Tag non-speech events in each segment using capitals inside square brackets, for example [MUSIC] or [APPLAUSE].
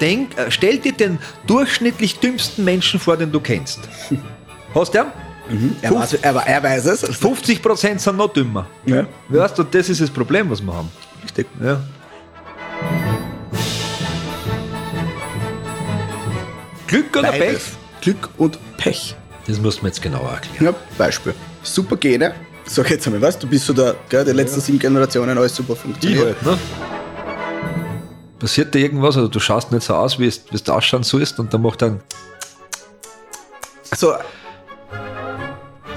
denk, äh, stell dir den durchschnittlich dümmsten Menschen vor, den du kennst. [LAUGHS] Hast du ihn? Er, weiß, er, er weiß es. 50% sind noch dümmer. Ja. Weißt du, das ist das Problem, was wir haben. Richtig. Ja. Glück oder Pech? Beides. Glück und Pech. Das musst du mir jetzt genauer erklären. Ja, Beispiel. Super Gene. Sag jetzt einmal, was? Du bist so der, gell, die letzten sieben Generationen, alles super Die funktioniert. halt, ne? Passiert dir irgendwas oder du schaust nicht so aus, wie es, wie es ausschauen sollst und dann macht dann Also,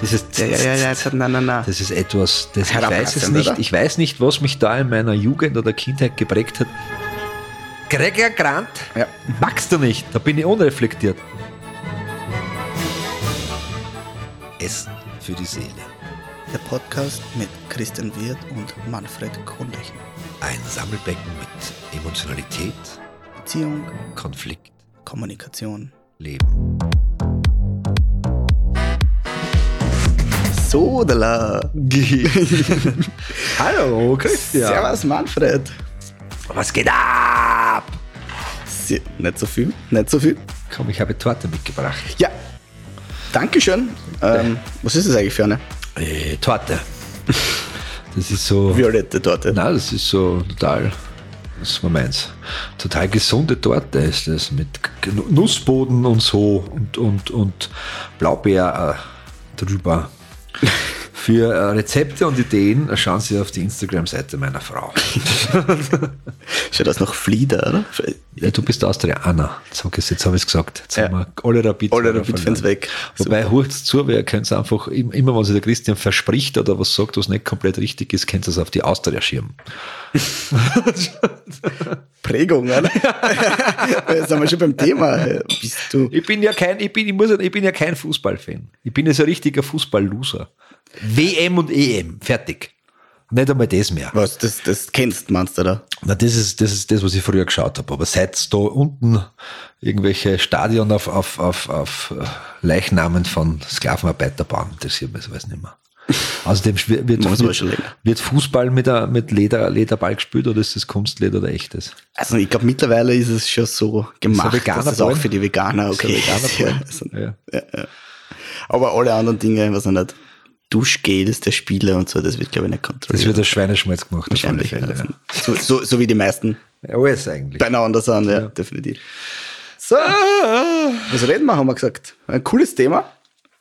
dieses ja, ja, ja, ja, jetzt hat, nein, nein, nein. Das ist etwas, das ich weiß es nicht. oder? Ich weiß nicht, was mich da in meiner Jugend oder Kindheit geprägt hat. Gregor Grant, Ja. magst du nicht? Da bin ich unreflektiert. Essen für die Seele. Der Podcast mit Christian Wirth und Manfred Kronlechner. Ein Sammelbecken mit Emotionalität, Beziehung, Konflikt, Kommunikation. Leben. Sodala. [LAUGHS] Hallo, Christian. Servus, Manfred. Was geht ab? Sie, nicht so viel, nicht so viel. Komm, ich habe Torte mitgebracht. Ja. Dankeschön. Ähm, was ist das eigentlich für eine? Äh, Torte. Das ist so. Violette Torte. Nein, das ist so total, was man meint, total gesunde Torte ist das mit Nussboden und so und, und, und Blaubeer äh, drüber. Für äh, Rezepte und Ideen schauen Sie auf die Instagram-Seite meiner Frau. [LAUGHS] Schaut das nach Flieder, oder? Ja, du bist Austrianer. Jetzt habe ich ich's gesagt. Jetzt Ja. haben wir alle Rapid Alle Rapid-Fans weg. Wobei, hurcht's zu, ihr könnt einfach, im- immer wenn sich der Christian verspricht oder was sagt, was nicht komplett richtig ist, könnt ihr es auf die Austria schirmen. [LAUGHS] Prägung, oder? [LAUGHS] Jetzt sind wir schon beim Thema. Bist du. Ich bin ja kein, ich bin, ich muss, ich bin ja kein Fußballfan. Ich bin ja so ein richtiger Fußball-Loser. WM und EM, fertig. Nicht einmal das mehr. Was, das, das kennst, meinst du da? Na, das ist, das ist das, was ich früher geschaut habe. Aber seit da unten irgendwelche Stadion auf, auf, auf, auf äh, Leichnamen von Sklavenarbeiterbahnen interessiert mich sowas nicht mehr. Außerdem wird, wird, wird, Fußball mit, a- mit Leder, Lederball gespielt oder ist das Kunstleder oder echtes? Also ich glaube, mittlerweile ist es schon so gemacht, Veganer dass es auch für die Veganer Ist okay veganer ist. [LAUGHS] Ja, Ball? also, Ja. ja, ja. Aber alle anderen Dinge, was nicht, Duschgel ist der Spieler und so, das wird, glaube ich, nicht kontrolliert. Das wird aus Schweineschmalz gemacht. wahrscheinlich. Fälle, ja. ja. so, so, so wie die meisten Ja, alles eigentlich. beieinander sind, ja, definitiv. So, was reden wir, haben wir gesagt. Ein cooles Thema,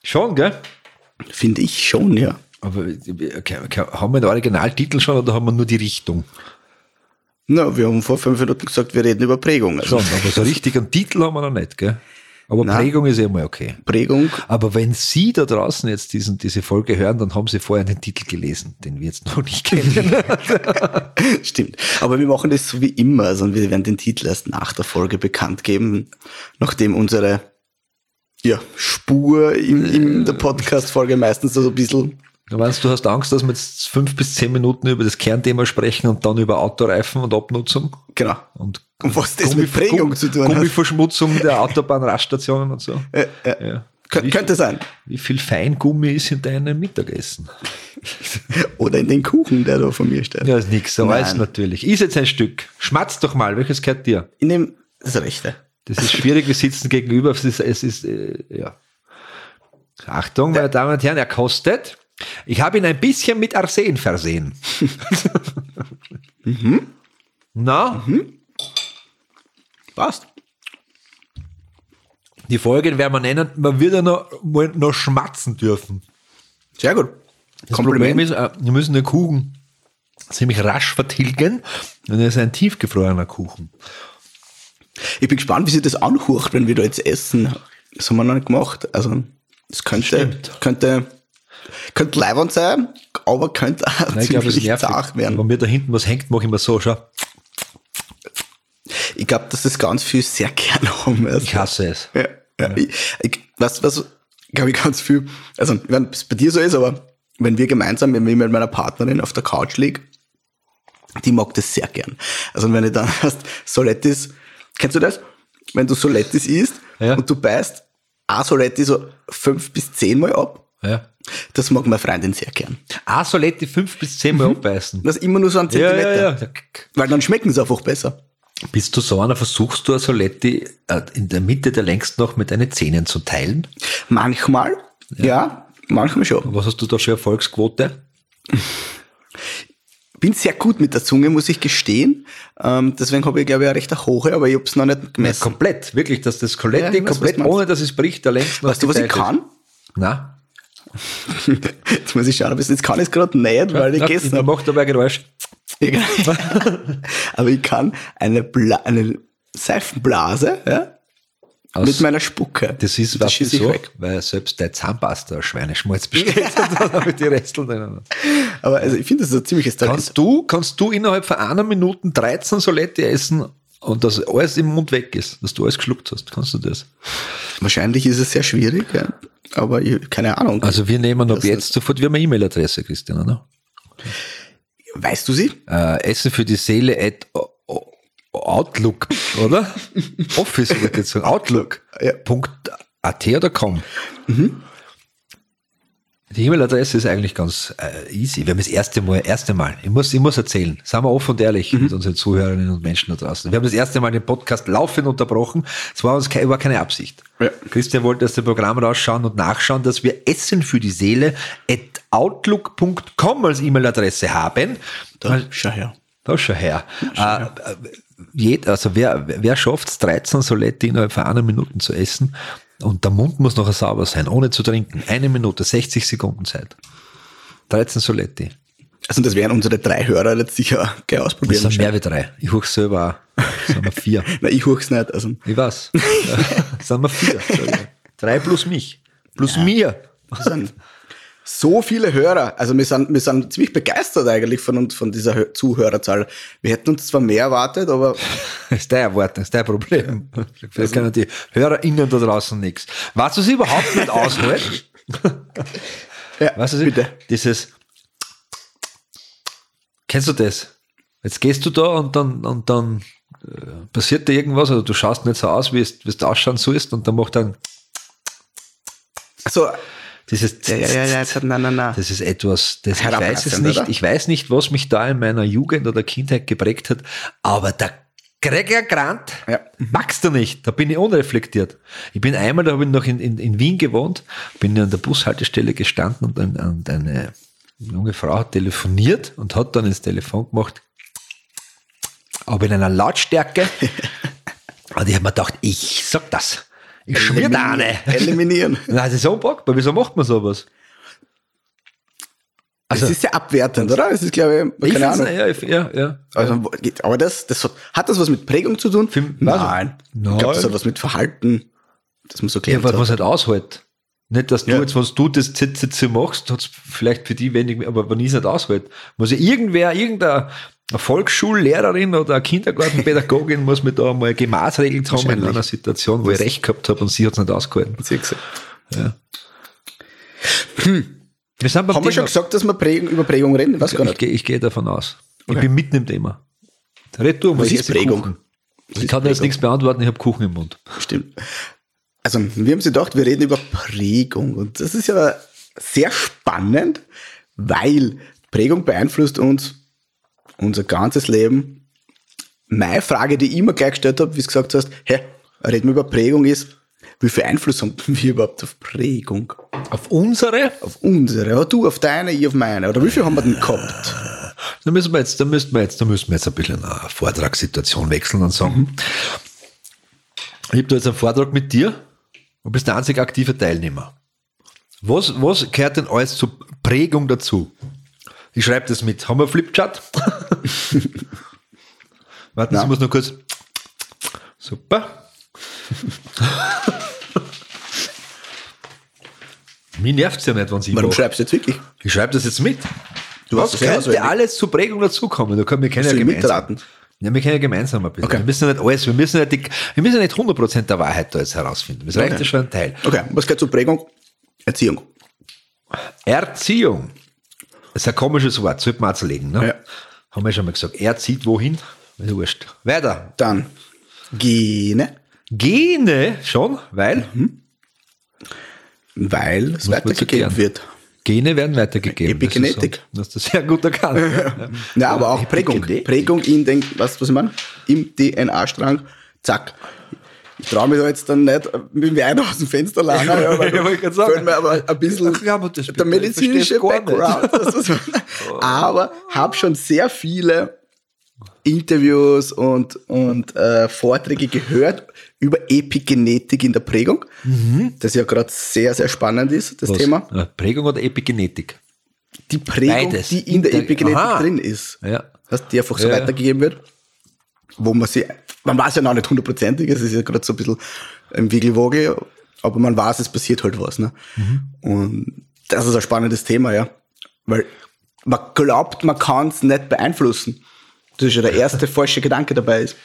Schon, gell? finde ich schon, ja. Aber okay, okay, haben wir den Originaltitel schon oder haben wir nur die Richtung? Na, wir haben vor fünf Minuten gesagt, wir reden über Prägung. Also Schon, aber so richtig [LAUGHS] einen Titel haben wir noch nicht, gell? Aber Nein. Prägung ist eh mal okay. Prägung, Aber wenn Sie da draußen jetzt diesen, diese Folge hören, dann haben Sie vorher den Titel gelesen, den wir jetzt noch nicht kennen. [LAUGHS] Stimmt. Aber wir machen das so wie immer. Also wir werden den Titel erst nach der Folge bekannt geben, nachdem unsere ja, Spur in, in der Podcast-Folge meistens so ein bisschen. Du meinst, du hast Angst, dass wir jetzt fünf bis zehn Minuten über das Kernthema sprechen und dann über Autoreifen und Abnutzung Genau. und Und was das mit Prägung zu tun hat. Gummiverschmutzung der [LAUGHS] Autobahnraststationen und so. Ja, ja. Ja. Kön Wie, könnte sein. wie viel Feingummi ist in deinem Mittagessen? [LAUGHS] Oder in den Kuchen, der da von mir steht. Ja, ist nix, so Nein. weiß natürlich. Ist jetzt ein Stück. Schmatz doch mal, welches gehört dir? In dem, das rechte. Das ist schwierig, wir sitzen gegenüber. Es ist, es ist äh, ja. Achtung, meine Damen und Herren, er kostet. Ich habe ihn ein bisschen mit Arsen versehen. [LAUGHS] Na, Passt. die Folge werden wir nennen, man wird ja noch, noch schmatzen dürfen. Sehr gut. Das Problem ist, äh, wir müssen den Kuchen ziemlich rasch vertilgen und er ist ein tiefgefrorener Kuchen. Ich bin gespannt, wie sich das anhört, wenn wir da jetzt essen. Das haben wir noch nicht gemacht. Also, es könnte, Stimmt. könnte, könnte leibend sein, aber könnte auch Nein, ich glaube, es ziemlich nervt. zart werden. Wenn mir da hinten was hängt, mache ich mir so, schau. Ich glaube, dass das ganz viel sehr gern haben. Ich hasse es. ja, ja. Ich, ich, was, was, glaube ich, ganz viel, also, wenn es bei dir so ist, aber wenn wir gemeinsam, wenn ich mit meiner Partnerin auf der Couch liege, die mag das sehr gern. Also, wenn ich dann [LAUGHS] hast, Solettis, kennst du das? Wenn du Solettis isst Ja. und du beißt ein Soletti so fünf bis zehn Mal ab, Ja. Das mag meine Freundin sehr gern. Ah, Soletti fünf bis zehn Mal abbeißen. Das immer nur so ein Ja, Zentimeter. ja, ja. Weil dann schmecken sie einfach besser. Bist du so einer, versuchst du eine Soletti äh, in der Mitte der längsten noch mit deinen Zähnen zu teilen? Manchmal, ja, manchmal schon. Was hast du da für Erfolgsquote? Bin sehr gut mit der Zunge, muss ich gestehen. Ähm, deswegen habe ich, glaube ich, eine recht hohe, aber ich habe es noch nicht Ja, gemessen. komplett, wirklich, dass das Coletti Ja, komplett, ohne dass es bricht, der längsten Weißt du, was ich kann? Na, [LAUGHS] Jetzt muss ich schauen, aber jetzt kann ich es gerade nicht, weil ich gegessen habe. macht aber ein Geräusch. [LAUGHS] aber ich kann eine, Bla eine Seifenblase ja, Aus- mit meiner Spucke. Das ist, das was ich so, weg. weil selbst der Zahnpasta Schweineschmalz besteht und [LAUGHS] dann ich die Resteln drin. Aber also ich finde, das ist ein ziemliches. Kannst du, kannst du innerhalb von einer Minute 13 Soletti essen und dass alles im Mund weg ist, dass du alles geschluckt hast? Kannst du das? Wahrscheinlich ist es sehr schwierig, ja. aber ich, keine Ahnung. Also wir nehmen ab Das jetzt sofort, wir haben eine E-Mail-Adresse, Christian, oder? weißt du sie? Äh, Essen für die Seele at Outlook, oder? [LAUGHS] Office, wollte ich jetzt sagen. Outlook. Ja. .at oder com. Die E-Mail-Adresse ist eigentlich ganz äh, easy. Wir haben das erste Mal, erste Mal, ich muss, ich muss erzählen, seien wir offen und ehrlich mit unseren Zuhörerinnen und Menschen da draußen. Wir haben das erste Mal den Podcast laufend unterbrochen. Es war uns keine, war keine Absicht. Ja. Christian wollte aus dem Programm rausschauen und nachschauen, dass wir Essen für die Seele at outlook.com als E-Mail-Adresse haben. Da, schau her. Da schon her. Äh, äh, jed, also wer, wer schafft es, 13 Soletti innerhalb von einer Minute zu essen und der Mund muss nachher sauber sein, ohne zu trinken. Eine Minute, 60 Sekunden Zeit. 13 Soletti. Also das werden unsere drei Hörer jetzt sicher gleich Das ausprobieren. sind mehr wie drei. Ich huch selber auch. Das sind wir vier. [LAUGHS] Nein, ich huch's nicht. Also, Ich weiß. [LAUGHS] Das sind wir vier. Drei plus mich. Plus mir. das sind so viele Hörer. Also wir sind, wir sind ziemlich begeistert eigentlich von uns, von dieser Hö- Zuhörerzahl. Wir hätten uns zwar mehr erwartet, aber [LAUGHS] Das ist deine Erwartung, das ist dein Problem. Vielleicht [LAUGHS] können die HörerInnen da draußen nichts. Was du sie überhaupt nicht aushält, [LAUGHS] ja, Weißt du, bitte. dieses, kennst du das? Jetzt gehst du da und dann, und dann äh, passiert dir irgendwas oder du schaust nicht so aus, wie es, wie es ausschauen sollst und dann macht dann Also, dieses, ja, ja, ja, ja, jetzt nein, nein, nein. das ist etwas, das, ich weiß es nicht, oder? ich weiß nicht, was mich da in meiner Jugend oder Kindheit geprägt hat, aber der Gregor Grant Ja. magst du nicht, da bin ich unreflektiert. Ich bin einmal, da habe ich noch in, in, in Wien gewohnt, bin an der Bushaltestelle gestanden und, ein, und eine junge Frau hat telefoniert und hat dann ins Telefon gemacht, aber in einer Lautstärke. [LAUGHS] und ich habe mir gedacht, ich sag das. Ich schmier da eine. Eliminieren. [LAUGHS] Nein, das ist unpackbar. Wieso macht man sowas? Also, das ist sehr abwertend, oder? Das ist, glaube ich, ich keine find's- Ahnung. Ja, ich- ja, ja. Also, aber das, das hat, hat das was mit Prägung zu tun? Nein. Nein. Ich glaube, das hat was mit Verhalten, dass man so Ja, klärt. was man nicht aushält. Nicht, dass du Ja. jetzt, wenn du das ZZZ machst, hat's vielleicht für die wenig, aber wenn ich es nicht aushält, muss ja irgendwer, irgendeine eine Volksschullehrerin oder eine Kindergartenpädagogin [LAUGHS] muss mir da mal gemaßregelt haben in einer Situation, wo ich recht gehabt habe und sie hat es nicht ausgehalten. Siehst du. Ja. Wir sind beim Haben wir Thema- schon gesagt, dass wir Prägung, über Prägung reden? Ich gar Ich nicht. gehe, ich gehe davon aus. Ich Okay. bin mitten im Thema. Red du mal, Was ich ist Prägung? Kuchen. Was Ich kann dir jetzt nichts beantworten, ich habe Kuchen im Mund. Stimmt. Also, wir haben sie gedacht, wir reden über Prägung. Und das ist ja sehr spannend, weil Prägung beeinflusst uns unser ganzes Leben. Meine Frage, die ich immer gleich gestellt habe, wie du gesagt hast, hä, reden wir über Prägung ist, wie viel Einfluss haben [LAUGHS] wir überhaupt auf Prägung? Auf unsere? Auf unsere, ja, du auf deine, ich auf meine. Oder wie viel haben wir denn gehabt? Da müssen wir jetzt, da müssen wir jetzt, da müssen wir jetzt ein bisschen eine Vortragssituation wechseln und sagen. Ich habe da jetzt einen Vortrag mit dir und bist der einzige aktive Teilnehmer. Was, was gehört denn alles zur Prägung dazu? Ich schreibe das mit. Haben wir Flipchart? [LAUGHS] Warten Sie, ich muss noch kurz. Super. Mir nervt ja nicht, wenn Sie Warum schreibst du jetzt wirklich? Ich schreibe das jetzt mit. Du hast könnte alles zur Prägung dazukommen? Da können wir können ja gemeinsam. Ja, wir können ja gemeinsam ein bisschen. Okay. Wir müssen ja nicht alles, wir müssen ja nicht, die, wir müssen ja nicht 100% der Wahrheit da jetzt herausfinden. Das reicht Okay. ja schon ein Teil. Okay, was gehört zur Prägung? Erziehung. Erziehung. Das ist ein komisches Wort, sollte man auch zerlegen. Ne? Ja. Haben wir schon mal gesagt. Er zieht wohin? Ist wurscht. Weiter. Dann Gene, Gene schon, weil weil es weitergegeben wird. Gene werden weitergegeben. Epigenetik. Das ist so, das [LAUGHS] ist sehr gut erkannt. ja. Ja, aber auch Prägung. Prägung in den, du, was ich meine? Im DNA-Strang, zack. Ich traue mich da jetzt dann nicht mit dem Wein aus dem Fenster langen, ja, Ja, wollte ich sagen. mir aber ein bisschen Ach ja, aber das- der medizinische. Background. [LAUGHS] aber habe schon sehr viele Interviews und, und äh, Vorträge gehört über Epigenetik in der Prägung, das ja gerade sehr, sehr spannend ist, das Was? Thema. Ja, Prägung oder Epigenetik? Die Prägung, Beides. die in der Epigenetik Aha. drin ist. Ja. Dass die einfach so Ja. weitergegeben wird. Wo man sie, man weiß ja noch nicht hundertprozentig, es ist ja gerade so ein bisschen im Wiggelwogel, aber man weiß, es passiert halt was. Ne? Mhm. Und das ist ein spannendes Thema, ja. Weil man glaubt, man kann es nicht beeinflussen. Das ist ja der erste [LAUGHS] falsche Gedanke dabei ist.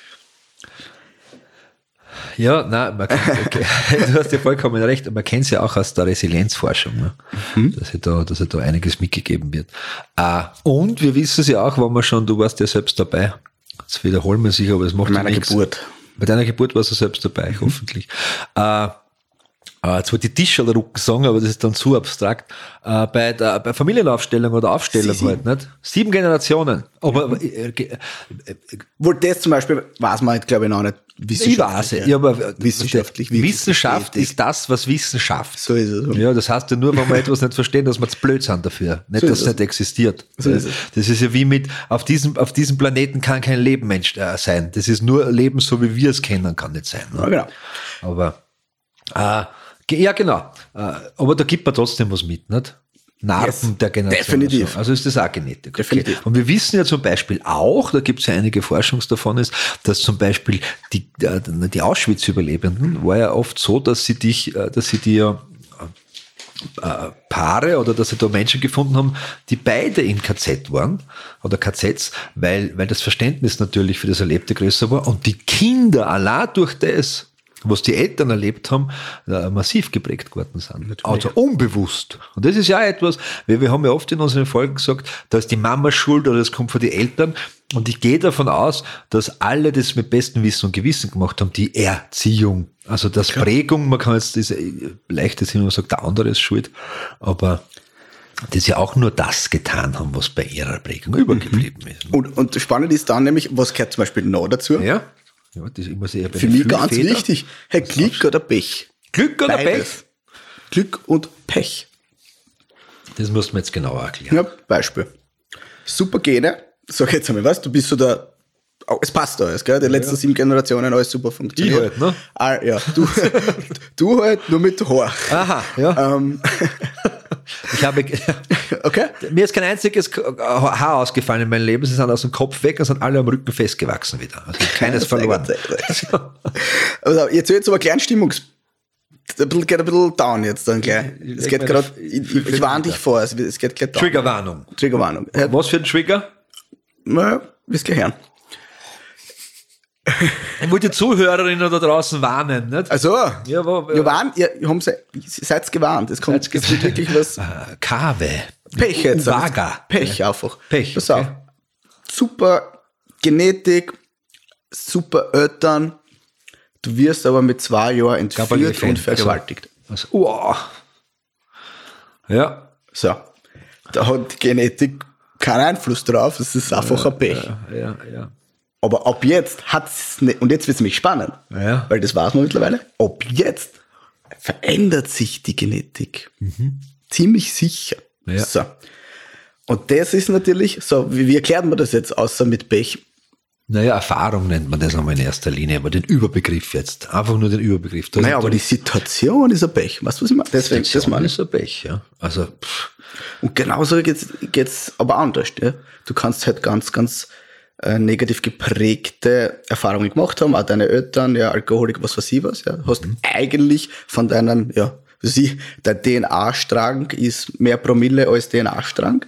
Ja, nein, man kann, okay. [LAUGHS] du hast ja vollkommen recht. Man kennt es ja auch aus der Resilienzforschung, ne? Mhm. dass, ja da, dass ja da einiges mitgegeben wird. Äh, und wir wissen es ja auch, wenn wir schon, du warst ja selbst dabei. Jetzt wiederholen wir sich, aber es macht Bei ja meiner nichts. Geburt. Bei deiner Geburt warst du selbst dabei, Mhm. hoffentlich. Äh, äh, jetzt wollte ich Tischlerrucken sagen, aber das ist dann zu abstrakt. Äh, bei, der, bei Familienaufstellung oder Aufstellung Sie- halt, nicht? Sieben Generationen. Aber äh, äh, äh, Wohl das zum Beispiel weiß man, glaube ich, noch nicht ich weiß es. Ja, aber Wissenschaftlich Wissenschaft ist das, was Wissenschaft. So ist es. Ja, das heißt ja nur, wenn wir etwas nicht verstehen, dass wir zu blöd sind dafür. Nicht, So dass ist es nicht existiert. So ist es. Das ist ja wie mit, auf diesem, auf diesem Planeten kann kein Leben Mensch äh, sein. Das ist nur Leben, so wie wir es kennen, kann nicht sein. Ne? Ja, genau. Aber, äh, ja, genau. Äh, aber da gibt man trotzdem was mit, nicht? Narben Yes. der Generation. Definitiv. Also, also ist das auch Genetik. Okay. Definitiv. Und wir wissen ja zum Beispiel auch, da gibt es ja einige Forschungs davon, ist, dass zum Beispiel die, äh, die Auschwitz-Überlebenden war ja oft so, dass sie dich, äh, dass sie dir Paare oder dass sie da Menschen gefunden haben, die beide in KZ waren oder KZs, weil, weil das Verständnis natürlich für das Erlebte größer war und die Kinder allein durch das, was die Eltern erlebt haben, äh, massiv geprägt geworden sind. Also unbewusst. Und das ist ja etwas, wir, wir haben ja oft in unseren Folgen gesagt, da ist die Mama schuld oder das kommt von den Eltern. Und ich gehe davon aus, dass alle das mit bestem Wissen und Gewissen gemacht haben, die Erziehung. Also das Prägung, man kann jetzt, das leicht ist, wenn man sagt, der andere ist schuld, aber das ja auch nur das getan haben, was bei ihrer Prägung übergeblieben ist. Und, und spannend ist dann nämlich, was gehört zum Beispiel noch dazu? Ja, ja das ist immer sehr Für mich ganz Fühlfedern. wichtig. Hey, Glück oder Pech? Glück oder Beides. Pech? Glück und Pech. Das muss man jetzt genauer erklären. Ja, Beispiel. Super Gene. Sag jetzt einmal, was? Du bist so der. Oh, es passt alles, gell? Die letzten sieben Generationen alles super funktioniert. Ich halt, ne? Ah, ja, du, [LAUGHS] du halt nur mit Haar. Aha, ja. Ähm, [LAUGHS] Ich habe, [LAUGHS] okay? mir ist kein einziges Haar ausgefallen in meinem Leben. Sie sind aus dem Kopf weg und sind alle am Rücken festgewachsen wieder. Also keines verloren. Also, jetzt wird es aber klein Stimmungs. Ein bisschen, geht ein bisschen down jetzt dann gleich. Es leg geht gerade, ich, ich, ich warne dich vor, es, geht gleich down. Triggerwarnung. Triggerwarnung. Was für ein Trigger? na, wirst gleich hören. Ich [LAUGHS] wollte die Zuhörerinnen da draußen warnen. Nicht? Also, Ja, aber- wir waren, ihr, habt, ihr seid gewarnt. Es kommt, es wird wirklich was, Äh, Kave. Pech jetzt. Vaga. Pech einfach. Pech, Pass auf. okay. Super Genetik, super Eltern. Du wirst aber mit zwei Jahren entführt und vergewaltigt. Also, wow. Ja. So. Da hat die Genetik keinen Einfluss drauf. Es ist einfach ein Pech. Ja, ja. Aber ab jetzt hat es nicht, und jetzt wird es nämlich spannend, Ja. weil das weiß man mittlerweile, ab jetzt verändert sich die Genetik. Ziemlich sicher. Mhm. Ja. So. Und das ist natürlich, so, wie, wie erklärt man das jetzt, außer mit Pech? Naja, Erfahrung nennt man das nochmal in erster Linie, aber den Überbegriff jetzt. Einfach nur den Überbegriff. Naja, aber die Situation ist ein Pech. Weißt du, was ich meine? Deswegen, das Situation meine ich. ist ein Pech, ja. Also, pff, Und genauso geht's geht's aber anders. Ja? Du kannst halt ganz, ganz äh, negativ geprägte Erfahrungen gemacht haben, auch deine Eltern, ja, Alkoholik, was weiß ich was, ja. Hast eigentlich von deinem, ja, sie, der DNA-Strang ist mehr Promille als DNA-Strang.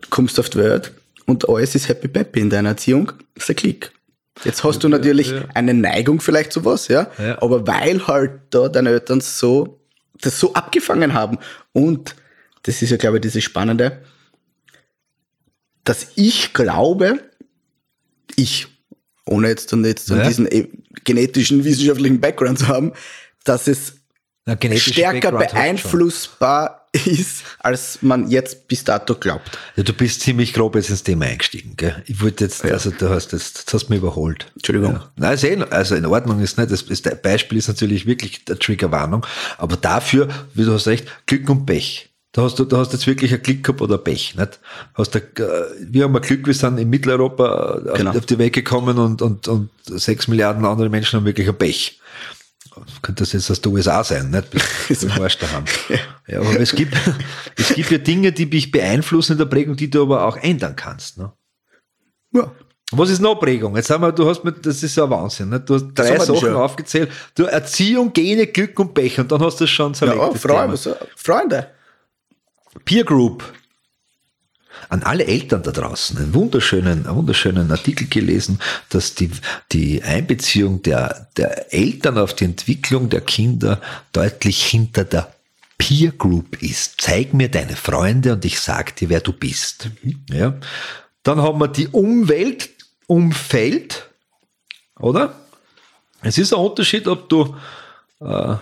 Du kommst auf die Welt und alles ist happy peppy in deiner Erziehung. Ist ein Klick. Jetzt hast du natürlich eine Neigung vielleicht zu was, ja? Ja. Aber weil halt da deine Eltern so, das so abgefangen haben und das ist ja, glaube ich, dieses Spannende, dass ich glaube, ich, ohne jetzt dann jetzt Ja. diesen eh, genetischen, wissenschaftlichen Background zu haben, dass es Na, stärker Background beeinflussbar [LAUGHS] ist, als man jetzt bis dato glaubt. Ja, du bist ziemlich grob jetzt ins Thema eingestiegen, gell? Ich wollte jetzt, also du hast jetzt, jetzt hast du mich überholt. Entschuldigung. Ja. Nein, ist eh, also in Ordnung ist nicht. Das, das Beispiel ist natürlich wirklich der Triggerwarnung. Aber dafür, wie du hast recht, Glück und Pech. Da hast du, da hast du jetzt wirklich ein Glück gehabt oder Pech, nicht? Hast du, äh, wir haben ein Glück, wir sind in Mitteleuropa äh, Genau. auf, auf die Welt gekommen und, und, und sechs Milliarden andere Menschen haben wirklich ein Pech. Könnte das jetzt aus den USA sein, nicht? Bis [LAUGHS] Arsch daheim. Ja, aber es gibt, [LAUGHS] es gibt ja Dinge, die dich beeinflussen in der Prägung, die du aber auch ändern kannst, ne? Ja. Was ist noch Prägung? Jetzt haben wir, du hast mit, das ist ja Wahnsinn, nicht? Du hast drei Sachen schon. aufgezählt. Du Erziehung, Gene, Glück und Pech und dann hast du es schon Ja, zerlegt. das Freunde, Freunde. Peer Group. An alle Eltern da draußen, einen wunderschönen, einen wunderschönen Artikel gelesen, dass die, die Einbeziehung der, der Eltern auf die Entwicklung der Kinder deutlich hinter der Peer Group ist. Zeig mir deine Freunde und ich sag dir, wer du bist. Ja. Dann haben wir die Umwelt, Umfeld, oder? Es ist ein Unterschied, ob du äh,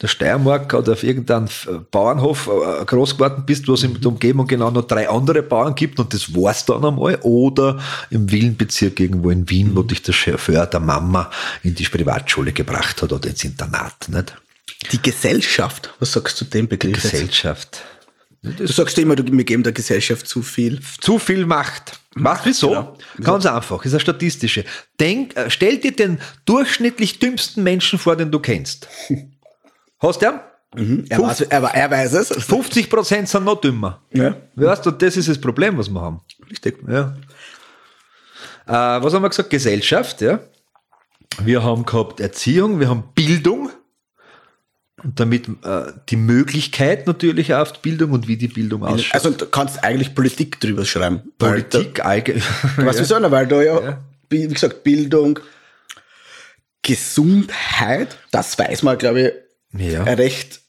der Steiermark oder auf irgendeinem Bauernhof äh, groß geworden bist, wo es in der Umgebung genau noch drei andere Bauern gibt und das war's dann einmal, oder im Villenbezirk irgendwo in Wien, wo dich der Chauffeur der Mama in die Privatschule gebracht hat oder ins Internat, nicht? Die Gesellschaft, was sagst du dem Begriff? jetzt? Gesellschaft. Du sagst immer, du, wir geben der Gesellschaft zu viel. Zu viel Macht. Du wieso? Genau. Ganz einfach, ist eine statistische. Denk, äh, stell dir den durchschnittlich dümmsten Menschen vor, den du kennst. [LAUGHS] Hast du ihn? Er, weiß, er, er weiß es. 50 Prozent sind noch dümmer. Ja. Weißt du, das ist das Problem, was wir haben. Richtig. Ja. Äh, was haben wir gesagt? Gesellschaft, ja. Wir haben gehabt Erziehung, wir haben Bildung und damit äh, die Möglichkeit natürlich auf die Bildung und wie die Bildung ausschaut. Also du kannst eigentlich Politik drüber schreiben. Politik. Da, was wir sagen, weil da ja, wie gesagt, Bildung, Gesundheit, das weiß man, glaube ich, Ja. recht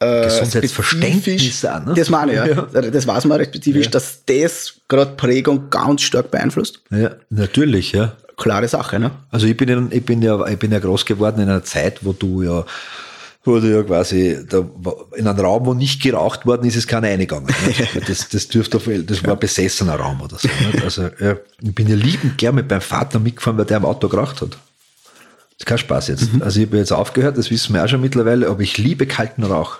äh, Gesundheitsverständnis auch, ne? Das meine ich, ja. Ja. Das weiß man recht spezifisch, dass das gerade Prägung ganz stark beeinflusst. ja, natürlich, ja. Klare Sache, ne? Also ich bin, ja, ich bin ja, ich bin ja groß geworden in einer Zeit, wo du ja, du ja quasi da, in einem Raum, wo nicht geraucht worden ist, ist keiner eingegangen. nicht? [LAUGHS] Das, das dürfte, auf- das war ein besessener Raum oder so. nicht? Also ja, ich bin ja liebend gern mit meinem Vater mitgefahren, weil der im Auto geraucht hat. Das ist kein Spaß jetzt. Also ich habe jetzt aufgehört, das wissen wir auch schon mittlerweile, aber ich liebe kalten Rauch.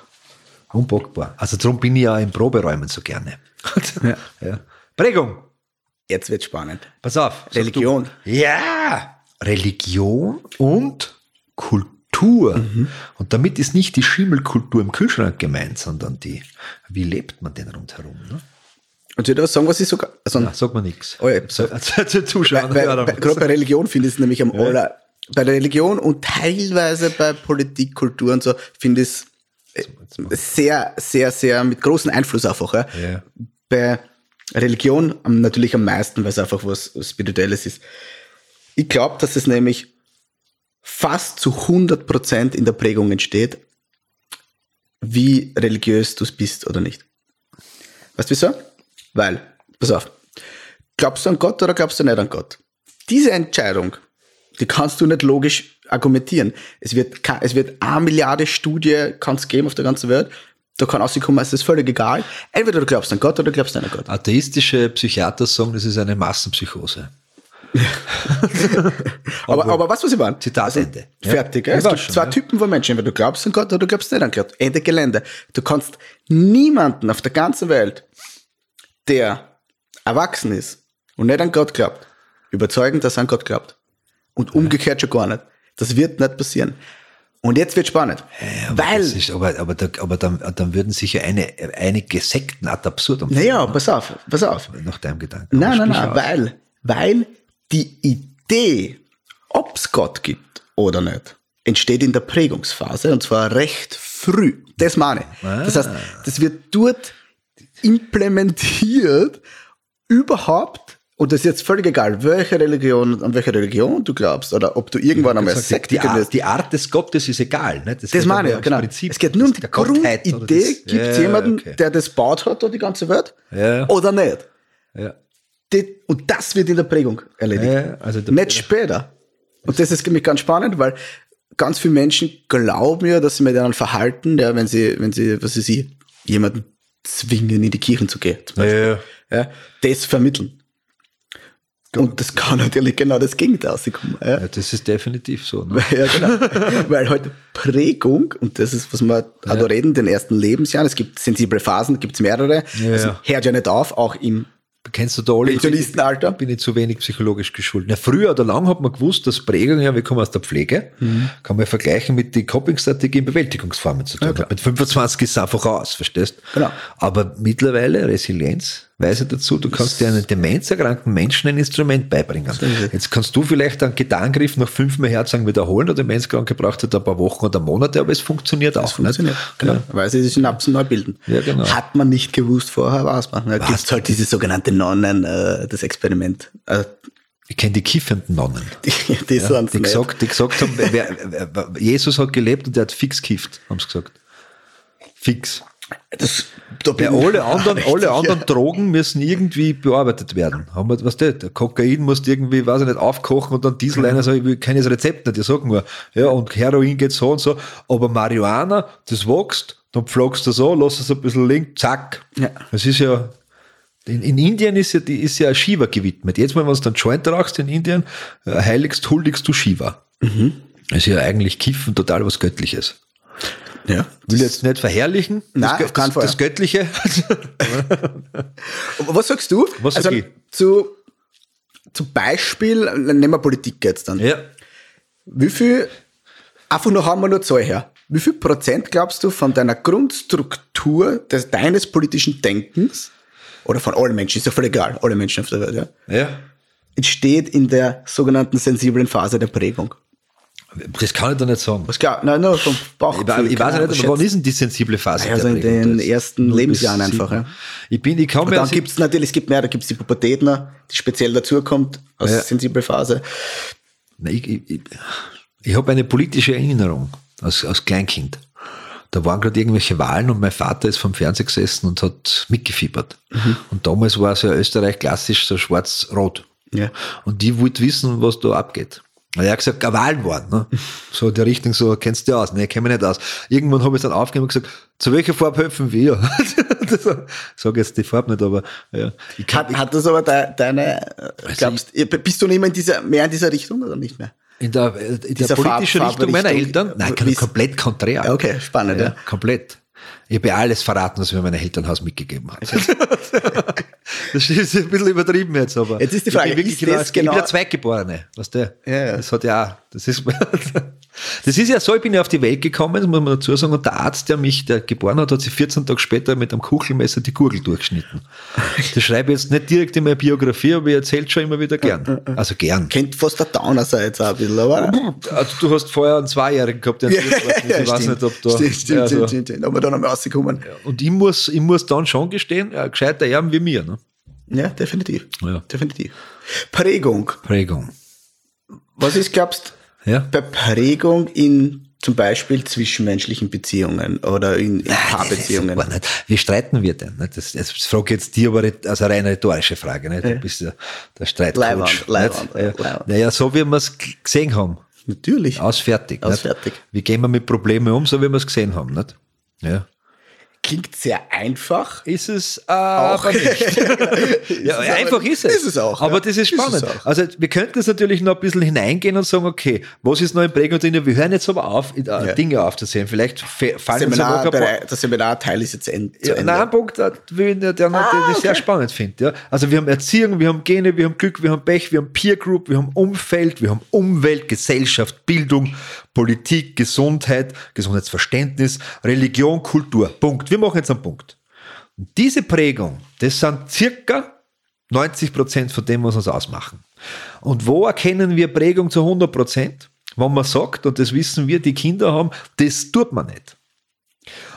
Unbockbar. Also darum bin ich ja in Proberäumen so gerne. Ja. [LAUGHS] ja. Prägung. Jetzt wird spannend. Pass auf. Religion. Du. Ja! Religion und Kultur. Mhm. Und damit ist nicht die Schimmelkultur im Kühlschrank gemeint, sondern die, wie lebt man denn rundherum? Ne? Und ich würde was sagen, was ich sogar, also, Na, sag mal nichts. Oh ja. Also, also, zu Zuschauern. bei, ja, bei, da- gerade bei Religion finde ich es nämlich am aller, bei der Religion und teilweise bei Politik, Kultur und so, finde ich es äh, sehr, sehr, sehr mit großem Einfluss einfach. Ja. Ja. Bei Religion natürlich am meisten, weil es einfach was Spirituelles ist. Ich glaube, dass es nämlich fast zu 100% in der Prägung entsteht, wie religiös du bist oder nicht. Weißt du wieso? Weil, pass auf, glaubst du an Gott oder glaubst du nicht an Gott? Diese Entscheidung, die kannst du nicht logisch argumentieren. Es wird, es wird eine Milliarde Studie kann es geben auf der ganzen Welt. Da kann rauskommen, es ist völlig egal. Entweder du glaubst an Gott oder du glaubst nicht an Gott. Atheistische Psychiater sagen, das ist eine Massenpsychose. [LAUGHS] Aber, aber du, was ich meine? Zitat Ende. Ja. Fertig. Ja? Es gibt schon, zwei ja. Typen von Menschen. Entweder du glaubst an Gott oder du glaubst nicht an Gott. Ende Gelände. Du kannst niemanden auf der ganzen Welt, der erwachsen ist und nicht an Gott glaubt, überzeugen, dass er an Gott glaubt. Und umgekehrt schon gar nicht. Das wird nicht passieren. Und jetzt wird spannend. weil, Das ist, aber aber, da, aber dann, dann würden sich ja eine, einige Sekten ad absurdum naja, pass auf, pass auf. nach deinem Gedanken. Nein, Aber nein, nein, aus. weil, weil die Idee, ob es Gott gibt oder nicht, entsteht in der Prägungsphase und zwar recht früh. Das meine ich. Das heißt, das wird dort implementiert, überhaupt, und das ist jetzt völlig egal, welche Religion, an welche Religion du glaubst oder ob du irgendwann einmal Sekte die, Art, die Art des Gottes ist egal. Ne? Das geht meine ich, ja, genau. Prinzip es geht nur um die oder Grundidee. Gibt Ja, es jemanden, okay. der das baut hat, die ganze Welt? Ja. Oder nicht? Ja. Die- Und das wird in der Prägung erledigt. Ja, also der- nicht später. Und das ist nämlich ganz spannend, weil ganz viele Menschen glauben ja, dass sie mit einem Verhalten, ja, wenn sie, wenn sie, was ich, jemanden zwingen, in die Kirchen zu gehen, zum Beispiel, Ja, ja. ja, das vermitteln. Und das kann natürlich genau das Gegenteil rauskommen. Ja. Ja, das ist definitiv so. Ne? [LAUGHS] Ja, genau. [LAUGHS] Weil halt Prägung, und das ist, was wir auch da reden, den ersten Lebensjahren, es gibt sensible Phasen, gibt es mehrere, Ja, also ja. hört ja nicht auf, auch im Kennst du da alle? Pensionistenalter. Bin ich zu wenig psychologisch geschult. Na, früher oder lang hat man gewusst, dass Prägung, ja, wir kommen aus der Pflege, Mhm. kann man vergleichen mit den Coping-Strategien, Bewältigungsformen zu tun. Ja, mit 25 ist es einfach aus, verstehst? Genau. Aber mittlerweile Resilienz, weise dazu, du kannst dir einem demenzerkrankten Menschen ein Instrument beibringen. Jetzt kannst du vielleicht einen Gitarrengriff nach fünfmal Herzagen wiederholen, der Demenzkranke braucht halt ein paar Wochen oder Monate, aber es funktioniert auch. funktioniert. Nicht? Genau. Weil sie die Synapsen neu bilden. Ja, genau. Hat man nicht gewusst vorher, weiß man. Da gibt es halt diese sogenannte Nonnen, äh, das Experiment. Äh, Ich kenne die kiffenden Nonnen. [LAUGHS] die die Ja, die, gesagt, die gesagt haben, wer, wer, Jesus hat gelebt und der hat fix gekifft, haben sie gesagt. Fix. Das, da ich alle anderen, [LAUGHS] richtig, alle anderen ja. Drogen müssen irgendwie bearbeitet werden. Haben wir, was der, der Kokain musst irgendwie, weiß ich nicht, aufkochen und dann Diesel rein, also ich will kein Rezept nicht, ich sag nur, ja, und Heroin geht so und so, aber Marihuana, das wächst, dann pflagst du so, lass es ein bisschen liegen, zack. Ja. Das ist ja, in, in Indien ist ja, die ist ja Shiva gewidmet. Jetzt mal, wenn du dann Joint rauchst in Indien, äh, heiligst, huldigst du Shiva. Mhm. Das ist ja eigentlich Kiffen total was Göttliches. Ja. Will jetzt nicht verherrlichen, Nein, das, das, das Göttliche. [LAUGHS] Was sagst du? Was sag also, ich? zu, zum Beispiel, nehmen wir Politik jetzt dann. ja. Wie viel, einfach nur haben wir nur Zahl her. Wie viel Prozent glaubst du von deiner Grundstruktur des, deines politischen Denkens oder von allen Menschen, ist ja voll egal, alle Menschen auf der Welt, ja, Ja. entsteht in der sogenannten sensiblen Phase der Prägung? Das kann ich da nicht sagen. Was glaubst Nein, nur vom Bauch. Ich, weiß- ich weiß nicht, aber wann ist denn die sensible Phase? Also der in den ersten Lebensjahren einfach, ja. Ich bin, ich kann Und mir dann also- gibt es natürlich, es gibt mehr, da gibt es die Pubertät die speziell dazukommt aus Ja. der sensiblen Phase. Nein, ich, ich, ich, ich habe eine politische Erinnerung als, als Kleinkind. Da waren gerade irgendwelche Wahlen und mein Vater ist vom Fernseher gesessen und hat mitgefiebert. Mhm. Und damals war es ja Österreich klassisch so schwarz-rot. Ja. Und die wollte wissen, was da abgeht. Er hat gesagt, eine Wahl waren. Ne? So die Richtung, so, kennst du aus? Nee, kenne mich nicht aus. Irgendwann habe ich es dann aufgegeben und gesagt, zu welcher Farbe helfen wir? [LAUGHS] sag jetzt die Farbe nicht, aber ja. Ich kann, Hat, hat das aber de, deine, äh, glaubst, bist du nicht mehr in dieser, mehr in dieser Richtung oder nicht mehr? In der, in der politischen Farb- Richtung meiner Farbrichtung, Eltern? Nein, wie- komplett konträr. Ja, okay, spannend, ja. Komplett. Ich habe ja alles verraten, was mir mein Elternhaus mitgegeben hat. [LAUGHS] das ist ein bisschen übertrieben jetzt, aber. Jetzt ist die Frage, ich bin, wirklich ist genau, das ich bin genau- der Zweitgeborene, weißt du? Ja, ja. Das hat ja auch, das ist, [LAUGHS] das ist ja so, ich bin ja auf die Welt gekommen, das muss man dazu sagen, und der Arzt, der mich der geboren hat, hat sich 14 Tage später mit einem Kuchelmesser die Gurgel durchgeschnitten. Das schreibe ich jetzt nicht direkt in meine Biografie, aber ich erzähle schon immer wieder gern. Also gern. Kennt fast der Downer sein jetzt auch ein bisschen, aber. Also du hast vorher einen Zweijährigen gehabt, der Ja, ich weiß stimmt. nicht, ob da. Stimmt, stimmt, Ja, stimmt, also- stimmt, stimmt. Aber dann einmal rausgekommen. Und ich muss, ich muss dann schon gestehen, ja, gescheiter Erben wie mir. Ne? Ja, definitiv. Ja. Definitiv. Prägung. Prägung. Was ist, glaubst Ja. bei Prägung in zum Beispiel zwischenmenschlichen Beziehungen oder in, in Paarbeziehungen? Aber nicht. Wie streiten wir denn? Das, das frage jetzt dir aber also eine rein rhetorische Frage. Nicht? Du bist ja der Streitcoach. Leibwand? Leibwand, Ja. Naja, so wie wir es gesehen haben. Natürlich. Aus fertig. Aus nicht? fertig. Wie gehen wir mit Problemen um, so wie wir es gesehen haben. Nicht? Ja. Klingt sehr einfach. Ist es äh, aber nicht. [LAUGHS] [LAUGHS] ja, es einfach aber- ist es. ist es auch, Aber ja. das ist Ist spannend. auch. also wir könnten jetzt natürlich noch ein bisschen hineingehen und sagen, okay, was ist noch in Prägung drin? Wir hören jetzt aber auf, äh, Dinge aufzuzählen. Vielleicht fallen uns aber auch ein paar, Seminar, der Seminarteil ist jetzt end, zu ja, Ende. nein, ein Punkt, äh, den, der, der, Ah, ich sehr spannend finde. Ja. Also wir haben Erziehung, wir haben Gene, wir haben Glück, wir haben Pech, wir haben Peer Group, wir haben Umfeld, wir haben Umwelt, Gesellschaft, Bildung, Politik, Gesundheit, Gesundheitsverständnis, Religion, Kultur. Punkt. Wir machen jetzt einen Punkt. Und diese Prägung, das sind circa 90 Prozent von dem, was uns ausmachen. Und wo erkennen wir Prägung zu 100 Prozent? Wenn man sagt, und das wissen wir, die Kinder haben, das tut man nicht.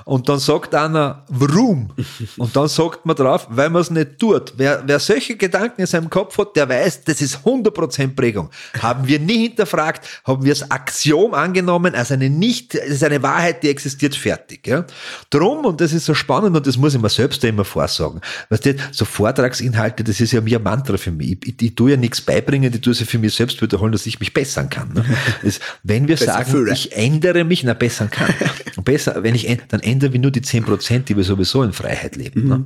Und dann sagt einer, warum? [LAUGHS] Und dann sagt man drauf, weil man es nicht tut. Wer, wer solche Gedanken in seinem Kopf hat, der weiß, das ist 100% Prägung. Haben wir nie hinterfragt, haben wir das Axiom angenommen, als eine nicht, es ist eine Wahrheit, die existiert, fertig. Ja? Drum, und das ist so spannend, und das muss ich mir selbst immer vorsagen, weißt du, so Vortragsinhalte, das ist ja mir ein Mantra für mich. Ich, ich, ich tue ja nichts beibringen, ich tue sie für mich selbst wiederholen, dass ich mich bessern kann. Ne? [LAUGHS] Das, wenn wir sagen, ich ändere mich, na, bessern kann. [LAUGHS] Besser, wenn ich, dann ändern wir nur die 10 Prozent, die wir sowieso in Freiheit leben. Ne?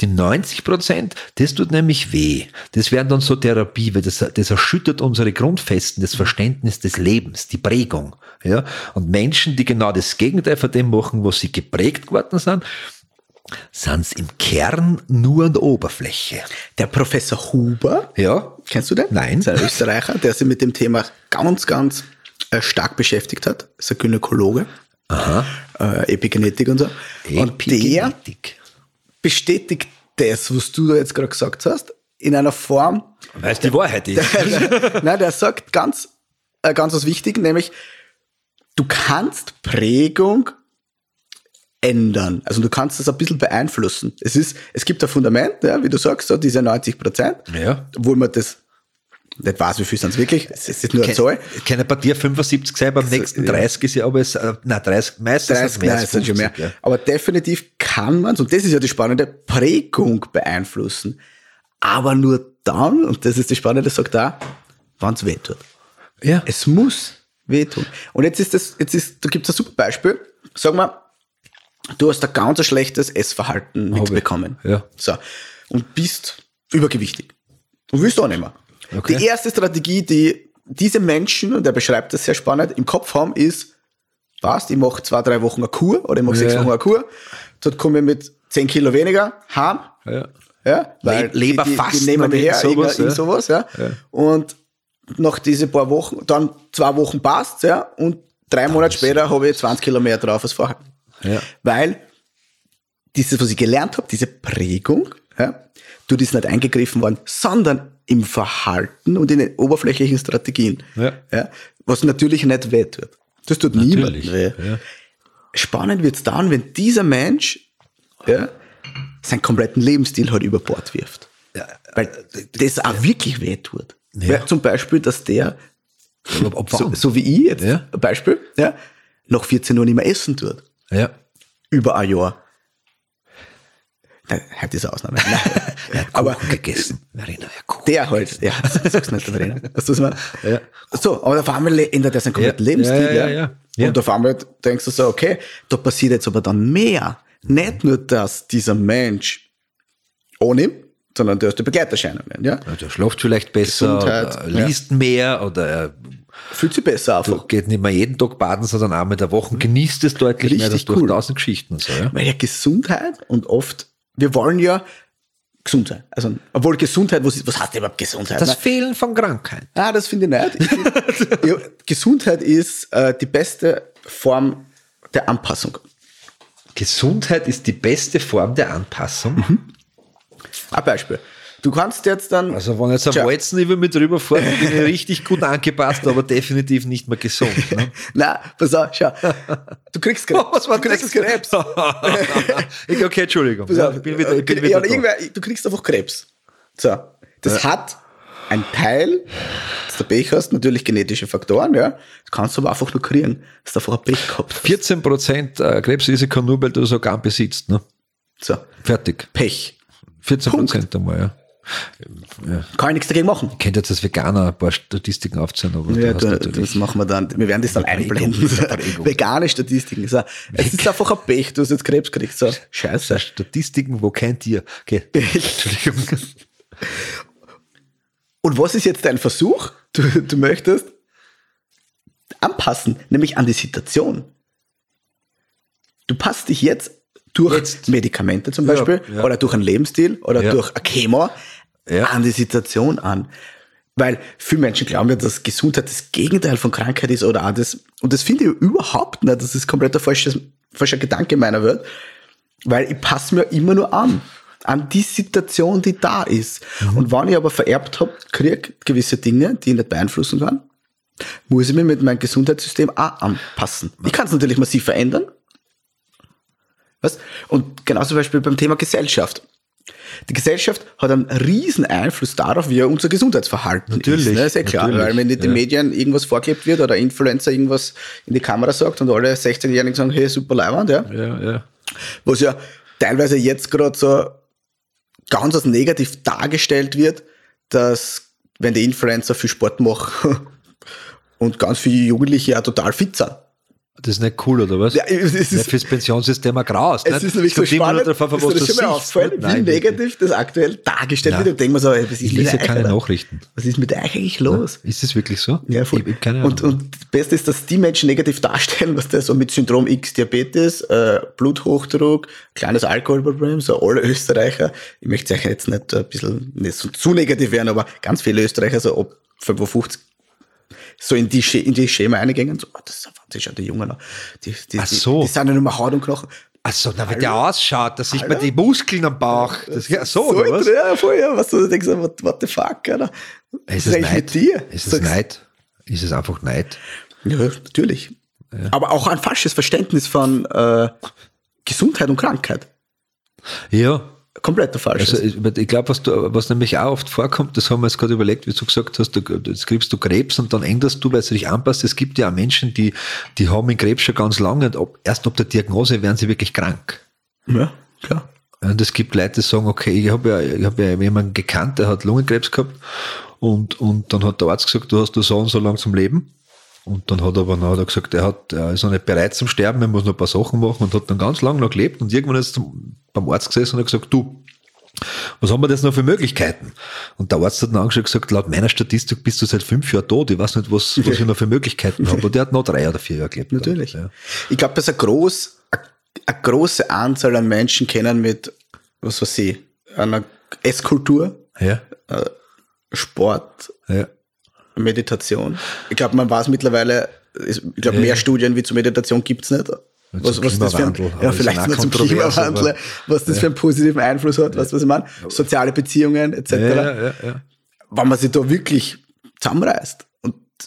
Die 90 Prozent, das tut nämlich weh. Das wären dann so Therapie, weil das, das erschüttert unsere Grundfesten, das Verständnis des Lebens, die Prägung. Ja? Und Menschen, die genau das Gegenteil von dem machen, wo sie geprägt geworden sind, sind im Kern nur an der Oberfläche. Der Professor Huber, Ja? kennst du den? Nein. Das ist ein Österreicher, der sich mit dem Thema ganz, ganz äh, stark beschäftigt hat. Das ist ein Gynäkologe. Äh, Epigenetik und so. Und der Epigenetik. bestätigt das, was du da jetzt gerade gesagt hast, in einer Form, Weil es die Wahrheit ist. [LAUGHS] Nein, der sagt ganz, äh, ganz was wichtig, nämlich du kannst Prägung ändern. Also du kannst das ein bisschen beeinflussen. Es ist, es gibt ein Fundament, ja, wie du sagst, so diese 90 Prozent, Ja. obwohl man das nicht weiß, wie viel sind es wirklich. Es ist nur eine Zahl. Keine Partie 75 sein, beim nächsten ja. 30 ist ja aber es, äh, nein, 30, meistens 30, sind mehr nein, sind schon mehr. 50, ja. Aber definitiv kann man, und das ist ja die spannende Prägung beeinflussen. Aber nur dann, und das ist die spannende, sagt da, wenn es weh tut. Ja. Es muss wehtun. Und jetzt ist das, jetzt ist, da gibt es ein super Beispiel. Sag mal, du hast ein ganz schlechtes Essverhalten mitbekommen. ja. So. Und bist übergewichtig. Und willst auch nicht mehr. Okay. Die erste Strategie, die diese Menschen, und er beschreibt das sehr spannend, im Kopf haben, ist, passt, ich mache zwei, drei Wochen eine Kur oder ich mache sechs Ja. Wochen eine Kur. Dort komme ich mit zehn Kilo weniger heim. Ja. Ja, weil Le- Leberfasten die, die, nehmen wir her, sowas, sowas, sowas, ja. ja. ja. Und nach diese paar Wochen, dann zwei Wochen passt, ja, und drei Monate später habe ich 20 Kilo mehr drauf als vorher. Ja. Weil dieses, was ich gelernt habe, diese Prägung, ja, du ist nicht eingegriffen worden, sondern im Verhalten und in den oberflächlichen Strategien. Ja. was natürlich nicht weh tut. Das tut weh. ja. Spannend wird's dann, wenn dieser Mensch ja, seinen kompletten Lebensstil halt über Bord wirft. Weil das auch wirklich weh tut. Ja. Weil Zum Beispiel, dass der, so, so wie ich jetzt, Ja. Beispiel, ja, nach 14 Uhr nicht mehr essen tut. ja. Über ein Jahr. Heute ist eine Ausnahme. [LAUGHS] Nein. Er aber gegessen. Ja, Kuchen. der halt, ja, sag's nicht, du, was ich meine? Ja. So, aber auf einmal ändert er seinen kompletten Ja, Lebensstil. ja, ja, ja. Ja. Und auf einmal denkst du so, okay, da passiert jetzt aber dann mehr. Nicht nur, dass dieser Mensch ohne ihm, sondern du hast die Begleiterscheinungen, ja. Ja, Der schläft vielleicht besser, er liest mehr oder er Fühlt sich besser einfach. geht nicht mehr jeden Tag baden, sondern einmal in der Woche, genießt es deutlich mehr, das Richtig durch cool. tausend Geschichten so. Ja? Weil ja Gesundheit und oft, wir wollen ja gesund sein. Also, obwohl Gesundheit, was, was heißt überhaupt Gesundheit? Das ne? Fehlen von Krankheit. Ah, das finde ich nicht. Ich find, [LAUGHS] ja, Gesundheit ist äh, die beste Form der Anpassung. Gesundheit ist die beste Form der Anpassung. Mhm. Ein Beispiel. Du kannst jetzt dann. Also wenn jetzt ein Tja. Walzen über mich drüber fährt, bin ich [LAUGHS] richtig gut angepasst, aber definitiv nicht mehr gesund. Ne? [LAUGHS] Nein, pass auf, schau. Du kriegst Krebs. [LAUGHS] Was war du kriegst das? Krebs. Ich- okay, Entschuldigung. Pass Ja, auf. ich bin wieder, ich bin ja, wieder irgendwer, du kriegst einfach Krebs. So. Das hat ein Teil, dass du Pech hast, natürlich genetische Faktoren, ja. Das kannst du aber einfach nur kriegen. Dass du einfach ein Pech gehabt hast. 14% äh, Krebsrisiko nur, weil du das Organ besitzt. Ne? So. Fertig. Pech. 14% einmal, ja. Kann ich nichts dagegen machen. Ich könnte jetzt als Veganer ein paar Statistiken aufzählen, aber Ja, da, das machen wir dann. Wir werden das dann einblenden. [LAUGHS] Vegane Statistiken. So. Es ist einfach ein Pech, du hast jetzt Krebs gekriegt. So. Scheiße. Statistiken, wo kein Tier. Okay. [LAUGHS] Entschuldigung. Und was ist jetzt dein Versuch? Du, du möchtest anpassen, nämlich an die Situation. Du passt dich jetzt durch Jetzt. Medikamente zum Beispiel ja. oder durch einen Lebensstil oder Ja. durch ein Chemo Ja. an die Situation an. Weil viele Menschen glauben ja, dass Gesundheit das Gegenteil von Krankheit ist oder auch das, und das finde ich überhaupt nicht. Das ist komplett ein falsches, falscher Gedanke in meiner Welt. Weil ich passe mir immer nur an. An die Situation, die da ist. Und wenn ich aber vererbt habe, kriege gewisse Dinge, die ich nicht beeinflussen kann, muss ich mich mit meinem Gesundheitssystem auch anpassen. Ich kann es natürlich massiv verändern. Was? Und genau zum Beispiel beim Thema Gesellschaft. Die Gesellschaft hat einen riesen Einfluss darauf, wie unser Gesundheitsverhalten Natürlich, ist. Ne? Ist ja klar, natürlich, weil wenn in den ja. Medien irgendwas vorgelebt wird oder Influencer irgendwas in die Kamera sagt und alle 16-Jährigen sagen, hey, super Leihwand, ja. Ja, ja. Was ja teilweise jetzt gerade so ganz als negativ dargestellt wird, dass wenn die Influencer viel Sport machen [LAUGHS] und ganz viele Jugendliche ja total fit sind. Das ist nicht cool, oder was? Ja, es ist, Nicht fürs Pensionssystem ein Graus. Es ist nämlich so spannend, Davon, ist du das schon mal nicht? wie Nein, negativ das aktuell dargestellt Nein. wird. Und denkt man so, ey, was ist Ich mit lese euch, keine? Nachrichten. Was ist mit euch eigentlich los? Ist das wirklich so? Ja, voll. Ich, keine Ahnung. und, und das Beste ist, dass die Menschen negativ darstellen, was der so mit Syndrom X Diabetes, äh, Bluthochdruck, kleines Alkoholproblem, so alle Österreicher, ich möchte euch jetzt nicht ein bisschen nicht so zu negativ werden, aber ganz viele Österreicher so ab 55 so in die, in die Schema eingängen, so, oh, das sind fantastisch, die Jungen noch. Die, die, Ach so. die, die sind ja nur mehr Haut und Knochen. Achso, na, wie der ausschaut, da sieht man die Muskeln am Bauch. Das, ja, so, so oder was? Ja, voll, ja, was du denkst, what, what the fuck, Alter? Was Ist ist es Neid? mit dir? Ist es Sagst- Neid? Ist es einfach Neid? Ja, natürlich. Aber auch ein falsches Verständnis von äh, Gesundheit und Krankheit. Ja. Kompletter falsches. Also ich, ich glaube, was, du- was nämlich auch oft vorkommt, das haben wir jetzt gerade überlegt, wie du gesagt hast, du, jetzt kriegst du Krebs und dann änderst du, weil du dich anpasst. Es gibt ja auch Menschen, die, die haben den Krebs schon ganz lange und ob, erst ob der Diagnose werden sie wirklich krank. ja, klar. Und es gibt Leute, die sagen, okay, ich habe ja, ich hab ja jemanden gekannt, der hat Lungenkrebs gehabt und, und dann hat der Arzt gesagt, du hast nur so und so lang zum Leben. Und dann hat er aber dann hat er gesagt, er, hat, er ist noch nicht bereit zum Sterben, er muss noch ein paar Sachen machen und hat dann ganz lange noch gelebt und irgendwann ist er zum, beim Arzt gesessen und hat gesagt, du, was haben wir jetzt noch für Möglichkeiten? Und der Arzt hat dann angeschaut und gesagt, laut meiner Statistik bist du seit fünf Jahren tot, ich weiß nicht, was, was ich noch für Möglichkeiten habe. Und der hat noch drei oder vier Jahre gelebt. Natürlich. Ja. Ich glaube, dass eine, groß, eine, eine große Anzahl an Menschen kennen mit, was weiß ich, einer Esskultur, Ja, Sport, ja. Meditation. Ich glaube, man weiß mittlerweile, ich glaube, mehr Studien wie zur Meditation gibt's nicht. Was, was das für ein, ja, vielleicht nur zum Klimawandel, aber- was das für einen positiven Einfluss hat, weißt du, was ich meine? Soziale Beziehungen, etc. Ja, ja, ja, ja. Wenn man sich da wirklich zusammenreißt.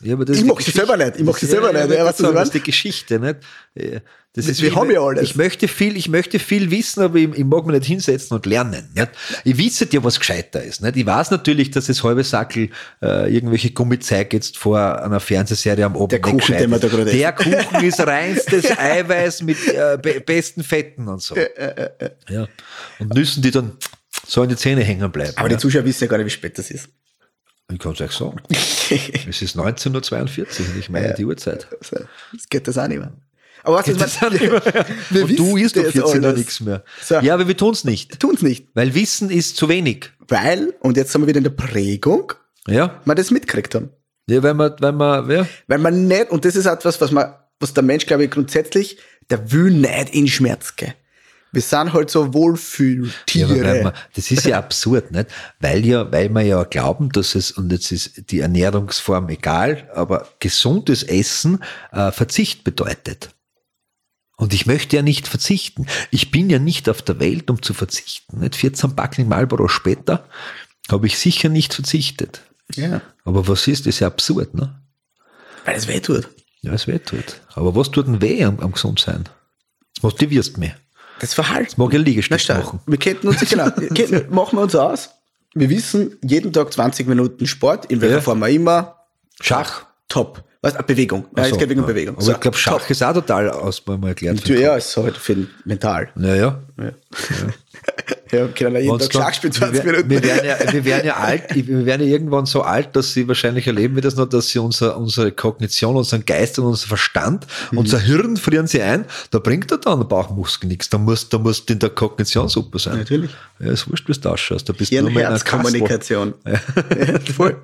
Ja, ich mag sie selber nicht, ich mag sie selber nicht, ja, wollte weißt du, sagen, was das ist die Geschichte, nicht? Ja, Das ist Wir haben ja alles. Ich möchte viel, ich möchte viel wissen, aber ich, ich mag mich nicht hinsetzen und lernen. Nicht? Ich wisse ja, was gescheiter ist. Nicht? Ich weiß natürlich, dass das halbe Sackel äh, irgendwelche Gummizeug jetzt vor einer Fernsehserie am Abend Der nicht Kuchen, den wir ist. da gerade Der Kuchen ist [LAUGHS] reinstes Eiweiß mit äh, be besten Fetten und so. Ja. Und Nüssen, die dann so in die Zähne hängen bleiben. Aber ja. die Zuschauer wissen ja gar nicht, wie spät das ist. Ich kann es euch sagen. Es ist 19.42 Uhr und ich meine die Uhrzeit. Das geht das auch nicht mehr. Aber was ist das auch nicht mehr? [LAUGHS] Wir Und du isst um das 14 Uhr nichts mehr. So. Ja, aber wir tun es nicht. Tun's nicht. Weil Wissen ist zu wenig. Weil, und jetzt sind wir wieder in der Prägung, Ja, wir das mitgekriegt haben. ja weil man, weil man, ja, Weil man nicht, und das ist etwas, was man, was der Mensch, glaube ich, grundsätzlich, der will nicht in Schmerz gehen. Wir sind halt so Ja, Wohlfühltiere. man, das ist ja absurd, nicht? Weil ja, weil wir ja glauben, dass es, und jetzt ist die Ernährungsform egal, aber gesundes Essen äh, Verzicht bedeutet. Und ich möchte ja nicht verzichten. Ich bin ja nicht auf der Welt, um zu verzichten. Nicht 14 Backen Marlboro später habe ich sicher nicht verzichtet. ja, Aber was ist, das ist ja absurd, ne? weil es weh tut. Ja, es weh tut. Aber was tut denn weh am, am Gesundsein? Das motivierst mich. Das Verhalten. Mag ich Liegestütz machen. Wir könnten uns, genau, [LAUGHS] könnten, machen wir uns aus. Wir wissen, jeden Tag 20 Minuten Sport, in welcher Ja. Form auch immer, Schach. top. Was? Bewegung. Nein, so, es geht wegen ja. Bewegung. Aber So, ich glaube, Schach top. ist auch total aus, mal erklärt. Natürlich, ja, ist halt für mental. Naja. Ja. ja, [LAUGHS] wir können ja jeden Tag Schach spielen, 20 wir, Minuten. wir, werden ja, wir werden ja alt, wir werden ja irgendwann so alt, dass sie wahrscheinlich erleben wir das noch, dass sie unser, unsere Kognition, unseren Geist und unser Verstand, Mhm. unser Hirn frieren sie ein, da bringt er dann Bauchmuskel nichts. Da muss, da muss in der Kognition super sein. Natürlich. Ja, ist wurscht, wie du ausschaust. Da bist du nur mal in einer Hirn-Herz-Kommunikation. [LAUGHS] Ja, voll.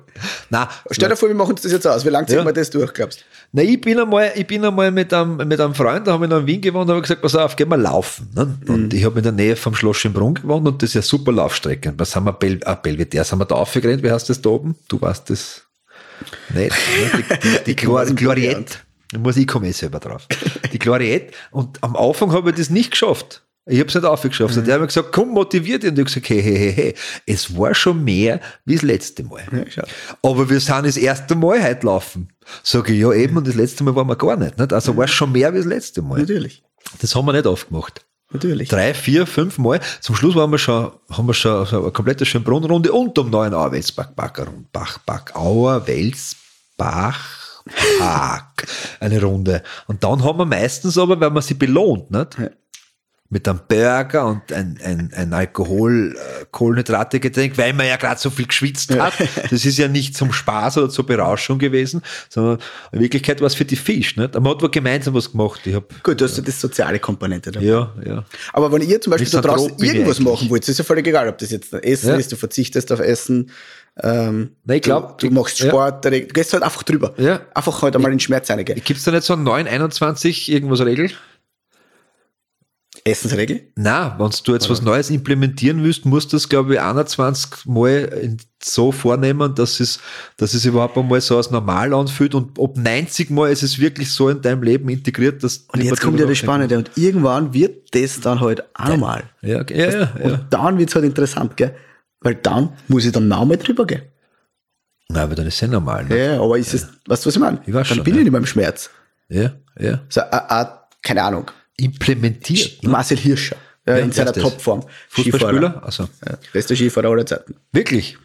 Na, Stell dir vor, wir machen uns das jetzt aus. Wie lange ziehen Ja. wir das durch, glaubst du? Na, ich bin einmal, ich bin einmal mit einem, mit einem Freund, da haben wir noch in Wien gewohnt, da habe ich gesagt, pass auf, gehen wir laufen. Ne? Und ich habe in der Nähe vom Schloss Schönbrunn gewohnt und das ist ja super Laufstrecke. Was haben wir, Bel ah, Belvedere, sind wir da aufgerannt, wie heißt das da oben? Du weißt das nicht. Ne? Die, die, die, [LAUGHS] nicht, Gloriette. Da muss ich komme eh selber drauf. Die Gloriette. Und am Anfang habe ich das nicht geschafft. Ich habe es nicht aufgeschafft. Und der hat mir gesagt, komm, motiviert dich. Und ich habe gesagt, hey, hey, hey, hey, es war schon mehr wie das letzte Mal. Ja. Aber wir sind das erste Mal heute laufen. Sage ich, ja eben, und das letzte Mal waren wir gar nicht. nicht? Also war es schon mehr wie das letzte Mal. Natürlich. Das haben wir nicht aufgemacht. Natürlich. Drei, vier, fünf Mal. Zum Schluss waren wir schon, haben wir schon eine komplette Schönbrunn-Runde und um Neuenauer Welsbach, Bach, Bach, Auer, Welsbach, Park. Eine Runde. Und dann haben wir meistens aber, weil man sie belohnt, nicht? Ja. Mit einem Burger und ein, ein, ein Alkohol, äh, kohlenhydrate Getränk, weil man ja gerade so viel geschwitzt hat. Das ist ja nicht zum Spaß oder zur Berauschung gewesen, sondern in Wirklichkeit war es für die Fisch, nicht? Man hat gemeinsam was gemacht. Ich hab, Gut, du hast ja das soziale Komponente dabei. ja, ja. Aber wenn ihr zum Beispiel da draußen irgendwas machen wollt, ist ja völlig egal, ob das jetzt Essen Ja. ist, du verzichtest auf Essen, ähm, Nein, ich glaub, du, du machst ja. Sport, du gehst halt einfach drüber. Ja. Einfach halt einmal in den Schmerz reingehen. Gibt es da nicht so einen 921 irgendwas Regel? Essensregel? Na, wenn du jetzt was Neues implementieren willst, musst du das, glaube ich, 21 Mal so vornehmen, dass es, dass es überhaupt einmal so als normal anfühlt und ob 90 Mal ist es wirklich so in deinem Leben integriert, dass Und jetzt kommt ja das Spannende. Und irgendwann wird das dann halt auch normal. Ja, ja, ja. ja. Und dann wird's halt interessant, gell? Weil dann muss ich dann nochmal drüber gehen. Na, aber dann ist es ja normal. Ne? Ja, aber ist es, weißt du, was ich meine? Ich weiß dann schon, bin ja. ich nicht mehr im Schmerz. Ja, ja. So, äh, äh, keine Ahnung. Implementiert. Ne? Marcel Hirscher. Ja, in seiner? Topform. Fußballspieler? Also, Ja, bester Skifahrer aller Zeiten. wirklich.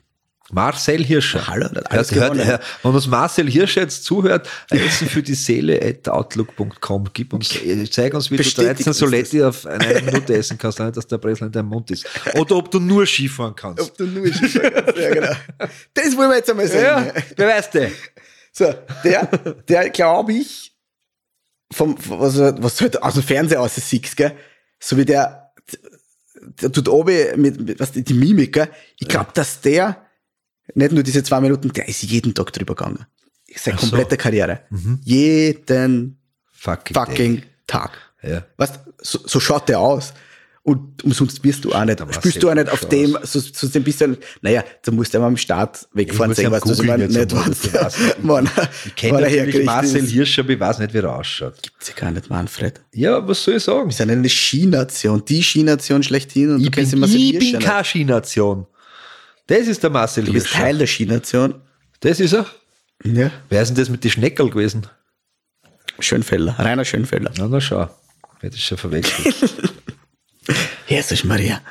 Marcel Hirscher. Hallo, hat alles hört, gewonnen. hört, wenn uns Marcel Hirscher jetzt zuhört, Essen für die Seele at outlook.com. Gib uns, äh, zeig uns, wie Bestätigt du 13 uns Soletti auf eine Minute essen kannst, ohne dass der Bresel in deinem Mund ist. Oder ob du nur Skifahren kannst. Ob du nur Skifahren kannst. Ja, genau. Das wollen wir jetzt einmal sehen. Ja, wer weiß der? So, der, der glaube ich, vom, was, was halt aus dem Fernseher aus siehst, gell? So wie der, der tut oben mit, mit was, die Mimik, gell? Ich glaube, dass der, nicht nur diese zwei Minuten, der ist jeden Tag drüber gegangen. Seine Ach so. komplette Karriere. Jeden Fucking, fucking Tag. Ja. Weißt, so, so schaut der aus. Und umsonst wirst du auch nicht, Der spielst du auch nicht auf Marcel dem, so, so ein bisschen, naja, da musst du einmal am Start wegfahren, sehen, du, was meine, jetzt nicht, was, du [LAUGHS] wann, Ich kenne natürlich Marcel ist. Hirscher, aber ich weiß nicht, wie er ausschaut. Gibt's ja gar nicht, Manfred. Ja, was soll ich sagen? Wir sind eine Skination, die Skination schlechthin und Ich du kennst bin, den Marcel ich bin keine Skination. Das ist der Marcel Du bist Hirscher. Teil der Skination. Das ist er. Ja. Wer ist denn das mit den Schneckerl gewesen? Schönfelder, Rainer Schönfelder. Na, na schau. Hätte ich schon verwechselt. [LAUGHS] Jesus Maria.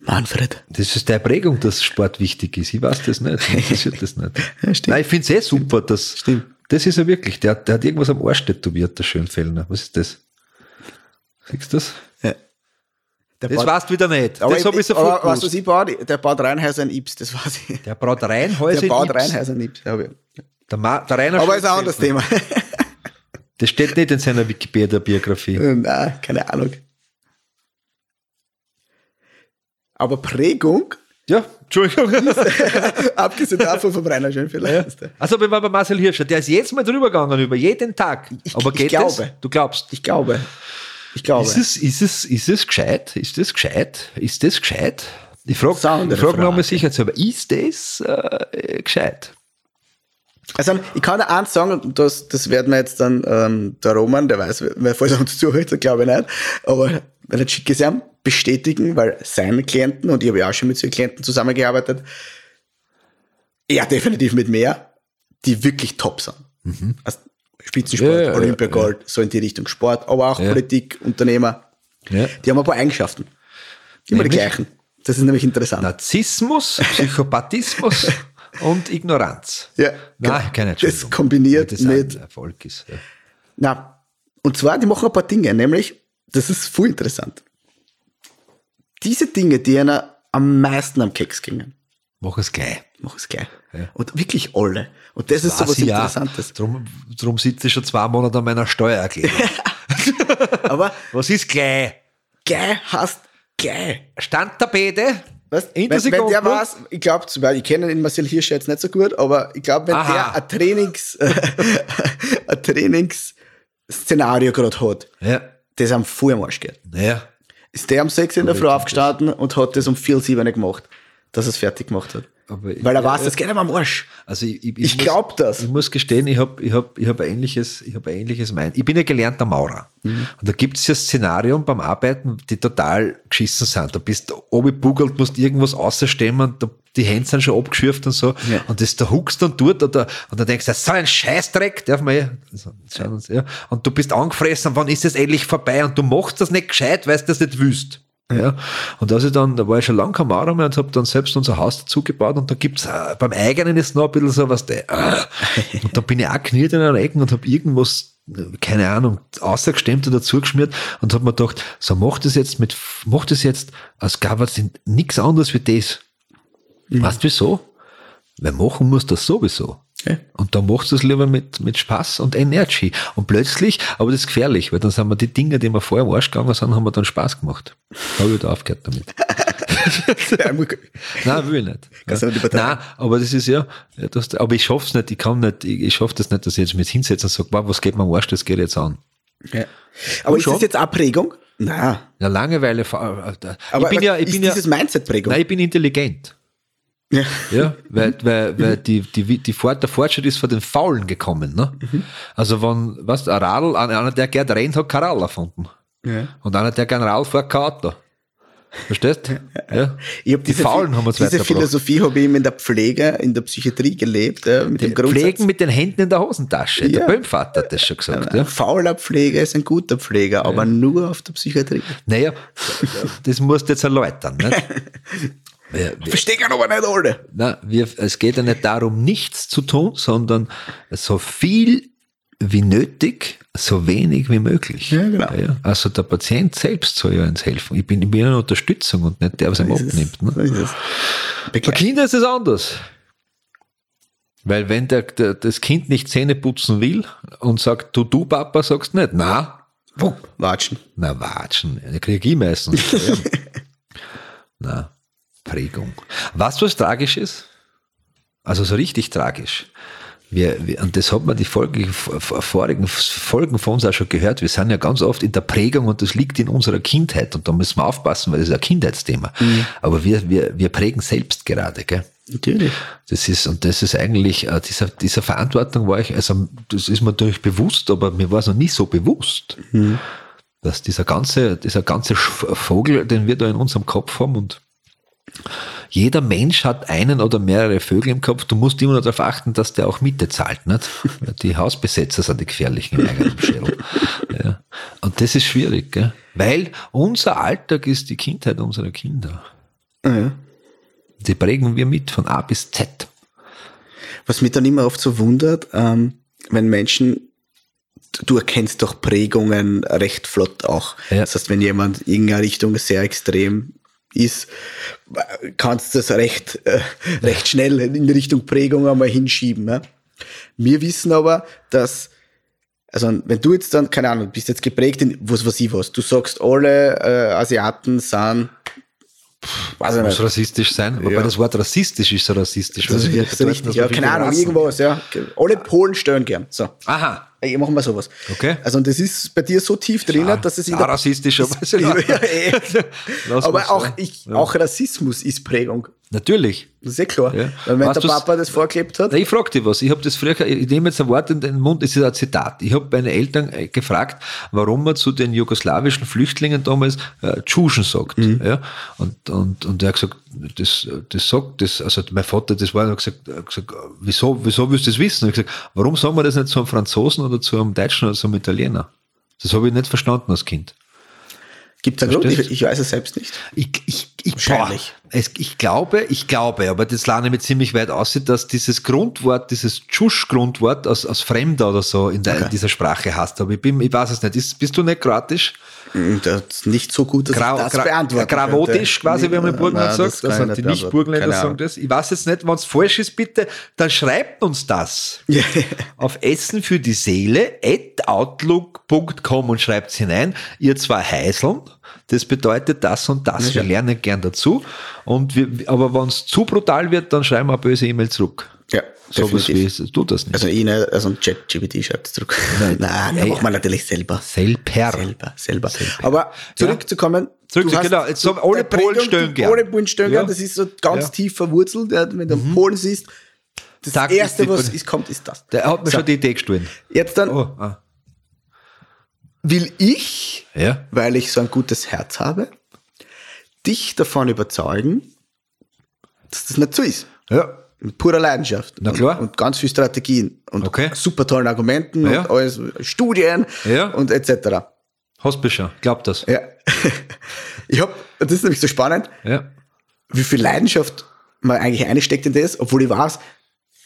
Manfred. Das ist der Prägung, dass Sport wichtig ist. Ich weiß das nicht. Mich interessiert das nicht. [LAUGHS] Ja. Nein, ich finde es eh super, dass. Stimmt. Das ist er wirklich. Der, der hat irgendwas am Arsch tätowiert, der Schönfellner. Was ist das? Siehst du das? Ja. Der Das baut- weißt du wieder nicht. aber das habe ich aber sofort weißt du, was ich baut? Der baut Reinhäuser in Ips, das weiß ich. Der braut Reinhäuser Der baut in Ibs. Reinhäuser in Ips. Ja, aber Der, Ma der Rainer aber ist ein anderes. Thema. Das steht nicht in seiner Wikipedia-Biografie. [LAUGHS] Nein, keine Ahnung. Aber Prägung, Ja, Entschuldigung. [LAUGHS] [LAUGHS] abgesehen davon vom Rainer Schönfelder. Also, wir waren bei Marcel Hirscher. Der ist jetzt mal drüber gegangen, über jeden Tag. Ich- Aber ich geht glaube. das? Du glaubst. Ich glaube. Ich glaube. Ist es, ist es, ist es gescheit? Ist das gescheit? Ist das gescheit? Ich frage ich frag Frage. nochmal sicherheitshalber, ist das äh, gescheit? Also ich kann dir eins sagen, das, das werden wir jetzt dann, ähm, der Roman, der weiß, wer falls er uns zuhört, [LAUGHS] glaube ich nicht, aber er ihm, bestätigen, weil seine Klienten, und ich habe ja auch schon mit solchen Klienten zusammengearbeitet, ja, definitiv mit mehr, die wirklich top sind. Also Spitzensport, Ja, ja, ja, Olympiagold, so in die Richtung Sport, aber auch Ja. Politik, Unternehmer, die haben ein paar Eigenschaften. Immer die Nämlich? gleichen. Das ist nämlich interessant. Narzissmus, [LAUGHS] Psychopathismus und Ignoranz. Ja, Nein, genau. keine Das Entschuldigung. kombiniert Weil das mit Erfolg ist. Ja. Na, und zwar, die machen ein paar Dinge, nämlich, das ist voll interessant. Diese Dinge, die einer am meisten am Keks gingen, Mach es gleich. mach es gleich. Ja. Und wirklich alle. Und das, ist so was ich ja. Interessantes. Drum, drum sitze ich schon zwei Monate an meiner Steuererklärung. [LAUGHS] Aber Was ist gleich? gleich hast gleich. Standtapete? Weißt, wenn, der wenn der weiß, ich glaube, ich kenne den Marcel Hirsch jetzt nicht so gut, aber ich glaube, wenn Aha. der ein Trainings, [LAUGHS] ein Trainingsszenario gerade hat, Ja. Das am voll am Arsch geht. Ja. ist der um 6 in der Früh aufgestanden und hat das um 4, 7 gemacht. Dass es fertig gemacht hat. Ich- Weil er ja, weiß, das geht ihm am Arsch. Also ich, ich, Ich muss- glaub das. Ich muss gestehen, ich habe ich hab, ich hab ein ähnliches, ich hab ein ähnliches mein. Ich bin ja gelernter Maurer. Mhm. Und da gibt es ja Szenarien beim Arbeiten, die total geschissen sind. Da bist du oben musst irgendwas außerstemmen, da, die Hände sind schon abgeschürft und so. Ja. Und das da huckst dann dort oder, und dann denkst du, so ein Scheißdreck, darf man ja. Also, ja. Und du bist angefressen, wann ist es endlich vorbei? Und du machst das nicht gescheit, weil du das nicht willst. Ja. Und als ich dann, da war ich schon lange kein Maurer mehr und habe dann selbst unser Haus dazu gebaut und da gibt's äh, beim eigenen ist noch ein bisschen so was, der, äh, und da bin ich auch kniet in einer Ecke und habe irgendwas, keine Ahnung, außergestemmt oder zugeschmiert und habe mir gedacht, so mach das jetzt mit, mach das jetzt, als gab es nichts anderes wie das. Weißt du wieso? Weil machen muss das sowieso. Ja. Und dann machst du es lieber mit, mit Spaß und Energy. Und plötzlich, aber das ist gefährlich, weil dann sind wir die Dinge, die wir vorher am Arsch gegangen sind, haben wir dann Spaß gemacht. Da habe ich wieder aufgehört damit. [LAUGHS] Nein, will ich nicht. Kannst du nicht. Nein, aber das ist ja, ja das, aber ich schaff's nicht, ich kann nicht, ich, ich schaff das nicht, dass ich jetzt mich hinsetze und sage, wow, was geht mir am Arsch, das geht jetzt an. Ja. Aber ist schon? das jetzt auch Prägung? Nein. Ja, Langeweile, äh, Aber ich bin ja, ich ist bin ja, dieses Mindset Prägung? nein, ich bin intelligent. Ja. Ja, weil, weil, weil die, die, die Fort, der Fortschritt ist von den Faulen gekommen. Ne? Also wenn, was, ein Radl, einer, der gern rennt, hat kein Radl erfunden. Ja. Und einer, der gern Radl fährt, kein Auto. Verstehst? Ja. Ich hab die Faulen haben uns Diese. Philosophie habe ich eben in der Pflege, in der Psychiatrie gelebt, äh, mit dem Grundsatz. Pflegen mit den Händen in der Hosentasche. Der Ja. Böhmvater hat das schon gesagt. Ein Ja. fauler Pfleger ist ein guter Pfleger, aber nur auf der Psychiatrie. Naja, das musst du jetzt erläutern. Nicht? [LAUGHS] Wir, wir, Verstehen aber nicht alle. na, wir, es geht ja nicht darum, nichts zu tun, sondern so viel wie nötig, so wenig wie möglich. Ja, genau. Also der Patient selbst soll ja uns helfen. Ich bin, ich bin eine Unterstützung und nicht der, was ihm abnimmt. Ne? Bei. Kindern ist es anders. Weil wenn der, der, das Kind nicht Zähne putzen will und sagt, du, du Papa, sagst nicht, na, Watschen. na, watschen, ja, krieg ich meistens. [LAUGHS] Ja. na, Prägung. Was was tragisch ist? Also so richtig tragisch. Wir, wir, und das hat man die Folge, vorigen Folgen von uns auch schon gehört. Wir sind ja ganz oft in der Prägung und das liegt in unserer Kindheit und da müssen wir aufpassen, weil das ist ein Kindheitsthema. Aber wir, wir, wir prägen selbst gerade, gell? Natürlich. Das ist, und das ist eigentlich, äh, dieser, dieser Verantwortung war ich, also das ist mir natürlich bewusst, aber mir war es noch nie so bewusst, dass dieser ganze, dieser ganze Vogel, den wir da in unserem Kopf haben und jeder Mensch hat einen oder mehrere Vögel im Kopf. Du musst immer nur darauf achten, dass der auch Miete zahlt. Nicht? [LAUGHS] Die Hausbesetzer sind die gefährlichen im eigenen Schädel. Ja. Und das ist schwierig, gell? weil unser Alltag ist die Kindheit unserer Kinder. Ja. Die prägen wir mit von A bis Z. Was mich dann immer oft so wundert, ähm, wenn Menschen, du erkennst doch Prägungen recht flott auch. Ja. Das heißt, wenn jemand in irgendeine Richtung sehr extrem ist, kannst du das recht, äh, recht schnell in Richtung Prägung einmal hinschieben. Ja? Wir wissen aber, dass also wenn du jetzt dann, keine Ahnung, bist jetzt geprägt in was weiß ich was, du sagst, alle äh, Asiaten sind, weiß ich Muss nicht, rassistisch sein, wobei Ja. das Wort rassistisch ist so rassistisch. das wir ist richtig, ja, wir keine Ahnung, irgendwas, ja. Alle Polen stören gern. So. Aha. Ey, machen wir sowas. Okay. Also und das ist bei dir so tief drin, Ja, dass es in auch rassistisch, aber [LAUGHS] ist [LAUGHS] ja eh. Aber auch, ich, auch Rassismus ist Prägung. Natürlich. Das ist ja klar. Ja. Weil wenn Weißt der Papa das vorgelebt hat, Na, ich frage dich was. Ich habe das früher, ich nehme jetzt ein Wort in den Mund, es ist ein Zitat. Ich habe meine Eltern äh, gefragt, warum man zu den jugoslawischen Flüchtlingen damals äh, Tschuschen sagt. Ja? Und, und, und er hat gesagt, das, das sagt, das, also mein Vater, das war, er hat gesagt, hat gesagt wieso, wieso willst du das wissen? Ich habe gesagt, warum sagen wir das nicht zu einem Franzosen oder zu einem Deutschen oder zu einem Italiener? Das habe ich nicht verstanden als Kind. gibt es einen Grund, ich, ich weiß es selbst nicht. Ich, ich, ich, Wahrscheinlich. Boah, es, ich glaube, ich glaube, aber das lerne ich mir ziemlich weit aus, dass dieses Grundwort, dieses Tschusch-Grundwort aus, aus Fremder oder so in, der, in dieser Sprache hast. Aber ich, bin, ich weiß es nicht. Ist, bist du nicht kroatisch? Das ist nicht so gut, dass Grau, ich das gra, beantworten gravotisch quasi, wie man Burgenland sagt. das kann Also ich die nicht Nicht-Burgenländer beantworten. sagen das. Ich weiß jetzt nicht, wenn es falsch ist, bitte, dann schreibt uns das. Ja. auf Essen für die Seele at outlook.com und schreibt hinein, ihr zwei Heiseln. das bedeutet das und das. Wir lernen gern dazu. Und wir, aber wenn es zu brutal wird, dann schreiben wir eine böse E-Mail zurück. Ja, So was wie definitiv. es tut das nicht. Also ich nicht, also ChatGPT schreibt zurück. Nein, [LAUGHS] Nein, das macht man natürlich selber. Selber. Selber, selber. Aber zurückzukommen. Zurück- du hast genau, jetzt so Prägung, Polen. Alle Polen Ja. das ist so ganz Ja. Mhm. tief verwurzelt. ja, Wenn du einen Polen siehst, das Sag, Erste, was ist, kommt, ist das. Der hat mir So. schon die Idee gestohlen. Jetzt dann Oh, ah. will ich, Ja. weil ich so ein gutes Herz habe, dich davon überzeugen, dass das nicht so ist. Ja. Mit purer Leidenschaft. Na klar. Und, und ganz viel Strategien und Okay. super tollen Argumenten Ja. und alles, Studien Ja. und etc. Hast du schon. Glaub das. Ja. [LAUGHS] Ich hab, das ist nämlich so spannend, Ja. wie viel Leidenschaft man eigentlich einsteckt in das, obwohl ich weiß,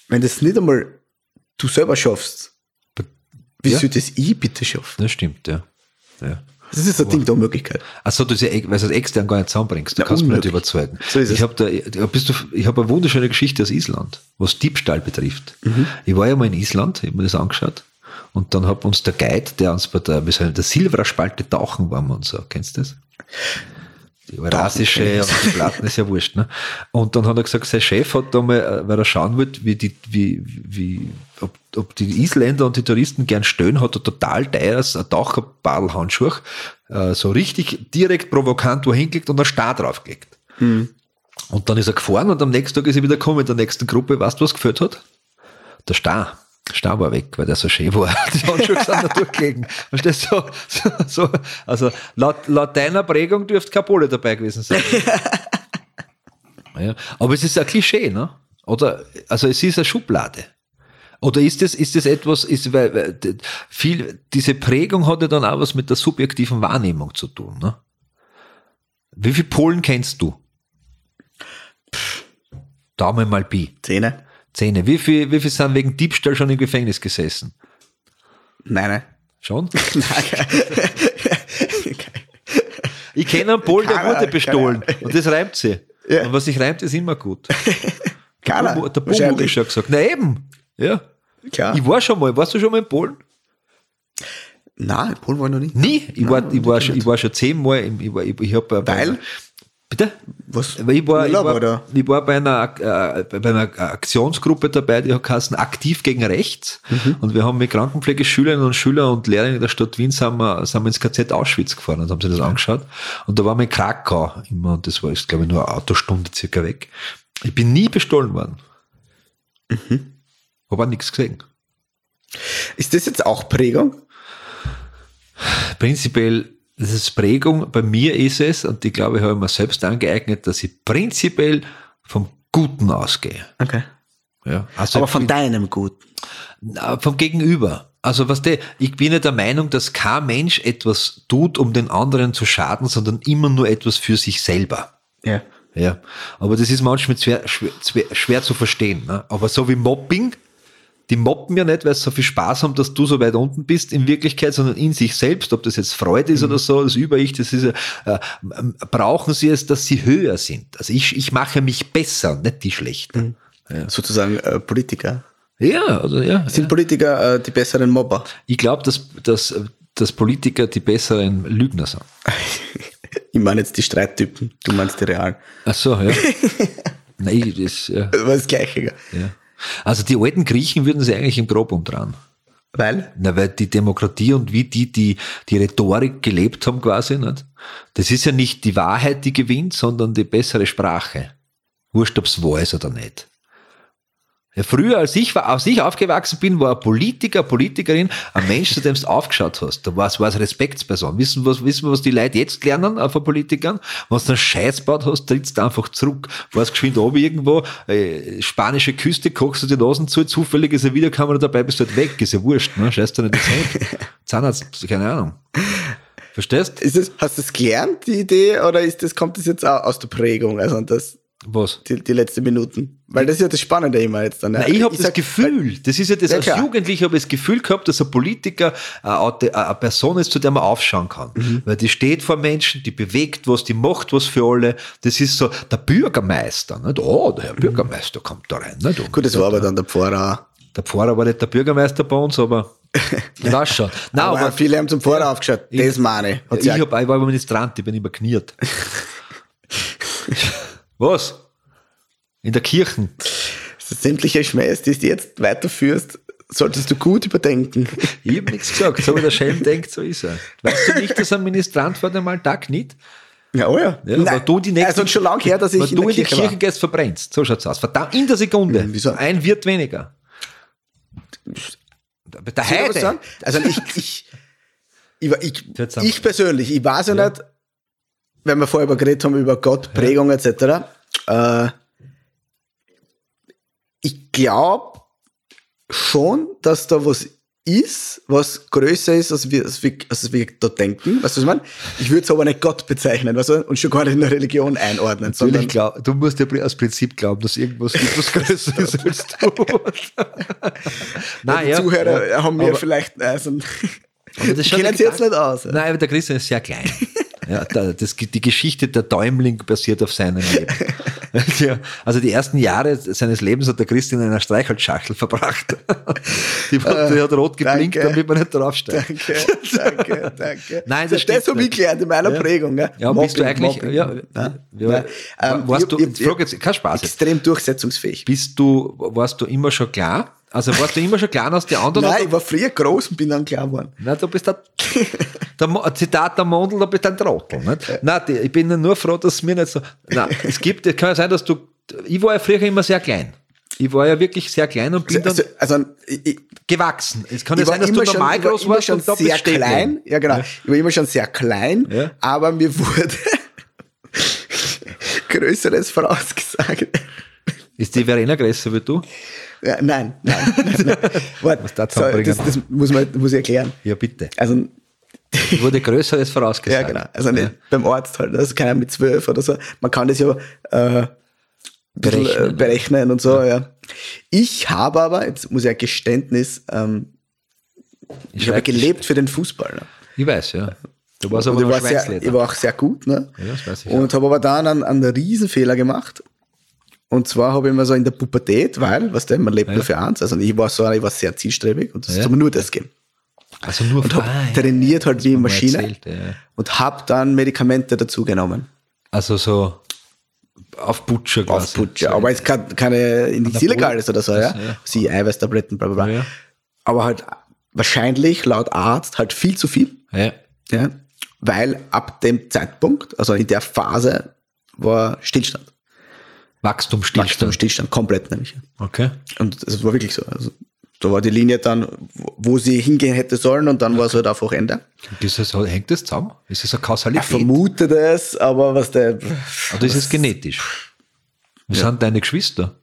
wenn das nicht einmal du selber schaffst, wie Ja. soll das ich bitte schaffen? Das stimmt, ja. ja. Das ist ein Ding der Unmöglichkeit. Achso, du sie, weil du es extern gar nicht zusammenbringst. Du Na, kannst mich nicht unmöglich. überzeugen. So ist es. ich habe da, bist du, ich habe eine wunderschöne Geschichte aus Island, was Diebstahl betrifft. Mhm. Ich war ja mal in Island, ich habe mir das angeschaut. Und dann hat uns der Guide, der uns bei der, wir sind in der tauchen waren wir und so. Kennst du das? Die eurasische und die Platten ist ja wurscht, ne? Und dann hat er gesagt, sein Chef hat da mal, äh, weil er schauen wollte, wie die, wie, wie, ob, ob die Isländer und die Touristen gern stöhnen, hat er total teures ein Taucherbadelhandschuh, äh, so richtig direkt provokant wo hingelegt und einen Star draufgelegt. Und dann ist er gefahren und am nächsten Tag ist er wieder gekommen mit der nächsten Gruppe. Weißt du, was gefällt hat? Der Star. War weg, weil der so schön war. [LAUGHS] Die Handschuhe sind da durchgelegen. Verstehst du? So, so, also laut, laut deiner Prägung dürfte keine Pole dabei gewesen sein. [LAUGHS] ja, aber es ist ein Klischee, ne? Oder, also es ist eine Schublade. Oder ist das, ist das etwas, ist, weil, weil viel, diese Prägung hat ja dann auch was mit der subjektiven Wahrnehmung zu tun, ne? Wie viele Polen kennst du? Daumen mal Pi. Zähne? Wie viel, wie viel sind wegen Diebstahl schon im Gefängnis gesessen? Nein, nein. Schon? [LAUGHS] Ich kenne einen Polen, der wurde bestohlen. Und das reimt sie. Ja. Und was sich reimt, ist immer gut. Keiner. Der wahrscheinlich. ist schon gesagt. Na eben. Ja. Klar. Ich war schon mal. Warst du schon mal in Polen? Nein, in Polen war ich noch nie. Nie. Ich, Nein, war, ich, war, schon, ich war schon zehnmal. Im, ich war, ich, ich hab, bei- Weil? Bitte? Was? Ich war, ich, war, ich war bei einer, äh, bei einer Aktionsgruppe dabei, die hat geheißen Aktiv gegen Rechts. Mhm. Und wir haben mit Krankenpflegeschülerinnen und Schülern und Lehrern der Stadt Wien sind wir, sind wir ins KZ Auschwitz gefahren und haben sich das angeschaut. Und da waren wir in Krakau immer, und das war jetzt, glaube ich, nur eine Autostunde circa weg. Ich bin nie bestohlen worden. Mhm. Habe auch nichts gesehen. Ist das jetzt auch Prägung? Prinzipiell, das ist Prägung. Bei mir ist es, und ich glaube, ich habe mir selbst angeeignet, dass ich prinzipiell vom Guten ausgehe. Okay. Ja, also Aber von deinem Guten. Vom Gegenüber. Also was der, ich bin ja der Meinung, dass kein Mensch etwas tut, um den anderen zu schaden, sondern immer nur etwas für sich selber. Ja. Ja, aber das ist manchmal schwer, schwer, schwer, schwer zu verstehen. Ne? Aber so wie Mobbing, die mobben ja nicht, weil sie so viel Spaß haben, dass du so weit unten bist in Wirklichkeit, sondern in sich selbst, ob das jetzt Freude ist oder so, das Über-Ich, das ist ja, äh, ähm, brauchen sie es, dass sie höher sind. Also ich, ich mache mich besser, nicht die schlechter. Sozusagen äh, Politiker. Ja, also ja. Sind Politiker äh, die besseren Mobber? Ich glaube, dass, dass, dass Politiker die besseren Lügner sind. [LAUGHS] Ich meine jetzt die Streittypen, du meinst die realen. Ach so, ja. [LAUGHS] Nein, das, ja, Das war das Gleiche. gell? ja. Also die alten Griechen würden sie eigentlich im Grab umdrehen. Weil? Na, weil die Demokratie und wie die, die die Rhetorik gelebt haben quasi, nicht? das ist ja nicht die Wahrheit, die gewinnt, sondern die bessere Sprache. Wurscht, ob's wahr ist oder nicht. Früher, als ich, als ich aufgewachsen bin, war ein Politiker, Politikerin, ein Mensch, zu dem du aufgeschaut hast. Da war es, Respektsperson. Wissen, was, wissen wir, was die Leute jetzt lernen äh, von Politikern? Wenn du einen Scheiß baut hast, trittst du einfach zurück. Warst geschwind oben irgendwo, äh, spanische Küste, kochst du die Nasen zu, zufällig ist eine Videokamera dabei, bist du halt weg. Ist ja wurscht, ne? Scheiß du nicht ins Hemd. [LAUGHS] Zahnarzt, keine Ahnung. Verstehst? Ist das, hast du das gelernt, die Idee, oder ist das, kommt das jetzt auch aus der Prägung? Also das, Was? die, die letzten Minuten? Weil das ist ja das Spannende immer jetzt dann. ja. Nein, ich habe das sag, Gefühl, das ist ja das, Ja, als klar. Jugendlicher habe ich das Gefühl gehabt, dass ein Politiker eine, Aute- eine Person ist, zu der man aufschauen kann. Mhm. Weil die steht vor Menschen, die bewegt was, die macht was für alle. Das ist so der Bürgermeister. Nicht? Oh, der Herr Bürgermeister kommt da rein. Nicht? Gut, das war aber dann der Pfarrer. der Pfarrer war nicht der Bürgermeister bei uns, aber [LAUGHS] Ich weiß schon. Nein, aber, aber, viele haben zum Vorder aufgeschaut. Das meine ich. Ich, hab, ich war Ministrant, ich bin immer kniert. [LAUGHS] Was? In der Kirche. sämtliche Schmähs, die du jetzt weiterführst, solltest du gut überdenken. [LAUGHS] Ich hab nichts gesagt. So wie der Schelm denkt, so ist er. Weißt du nicht, dass ein Ministrant vor dem Alltag kniet? Ja, oh ja. Ja, Nein, du die nächste, also schon lange her, dass ich in du der in die Kirche Kirche gehst, verbrennst. So schaut's aus. Verdammt, in der Sekunde. wieso? Ein wird weniger. Der Heide. Also ich, ich, ich, ich, ich persönlich, ich weiß ja, nicht, wenn wir vorher über geredet haben, über Gott, Prägung etc., äh, ich glaube schon, dass da was ist, was größer ist, als wir, als wir, als wir da denken. Weißt du, was ich meine? Ich würde es aber nicht Gott bezeichnen, weißt du, und schon gar nicht in der Religion einordnen, Natürlich glaub, du musst ja aus Prinzip glauben, dass irgendwas gibt, was größer ist [LAUGHS] als du. Nein, die ja, Zuhörer ja, haben mir vielleicht, also, Aber das [LAUGHS] kennen ja sie jetzt nicht aus. Nein, aber der Christian ist sehr klein. [LAUGHS] Ja, da, das, die Geschichte der Däumling basiert auf seinem Leben. [LAUGHS] Ja, also die ersten Jahre seines Lebens hat der Christian in einer Streichholzschachtel verbracht. Die, hat- die hat rot geblinkt, danke. damit man nicht draufsteigt. Danke, danke, danke. [LAUGHS] Nein, das das, habe ich gelernt in meiner Ja. Prägung. Ja, Ja, bist du eigentlich, Mobbing. ja, ja, nein. Ähm, warst ich- du, ich- ich jetzt, kein Spaß. Extrem durchsetzungsfähig. Bist du, warst du immer schon klar? Also warst du immer schon klar aus die anderen? Nein, ich war früher groß und bin dann klar geworden. Na, du bist der, der Mo- Zitat der Mondel, du bist ein Trottel. Nicht? Nein, ich bin nur froh, dass es mir nicht so. Nein, es gibt, es kann ja sein, dass du. Ich war ja früher immer sehr klein. Ich war ja wirklich sehr klein und bin dann Also, also ich, gewachsen. Es kann ja sein, dass du schon, normal ich war groß warst schon und da sehr bist klein. Ja, genau. Ich war immer schon sehr klein, Ja. aber mir wurde [LAUGHS] Größeres vorausgesagt. Ist die Verena größer wie du? Ja, nein, nein. [LAUGHS] nein, nein. Was so, das, das muss, man, muss ich erklären. Ja, bitte. Also, Wurde Größeres ja, vorausgesagt. genau. Also nicht beim Arzt halt. Also keiner mit zwölf oder so. Man kann das ja äh, bisschen, Berechnen. äh, berechnen und so, ja. Ich habe aber, jetzt muss ich ein Geständnis, ähm, ich habe schreib- gelebt für den Fußball. Ne? Ich weiß, ja. Du warst aber ich, war sehr, ich war auch sehr gut, ne? Ja, das weiß ich Und habe aber dann einen, einen Riesenfehler gemacht. Und zwar habe ich immer so in der Pubertät, weil, was der, man lebt nur für eins. Also ich war so, ich war sehr zielstrebig und es Ja. ist aber nur das gehen. Also nur Und habe trainiert halt wie eine Maschine erzählt, ja. und habe dann Medikamente dazu genommen. Also so auf Butcher quasi. Auf Putsche. Aber jetzt kein, keine nichts Illegales oder so, ja. Das, ja. Sie Eiweißtabletten, bla bla bla. Ja. Aber halt wahrscheinlich laut Arzt halt viel zu viel. Ja. Ja, weil ab dem Zeitpunkt, also in der Phase, war Stillstand. Wachstum, Wachstum, Stillstand. Stillstand, komplett nämlich. Okay. Und es war wirklich so. Also, da war die Linie dann, wo- sie hingehen hätte sollen und dann war es halt einfach Ende. Ist das, hängt das zusammen? Ist das eine Ich Kausalität? vermute das, aber was der. Oder ist es genetisch? Wie sind deine Geschwister?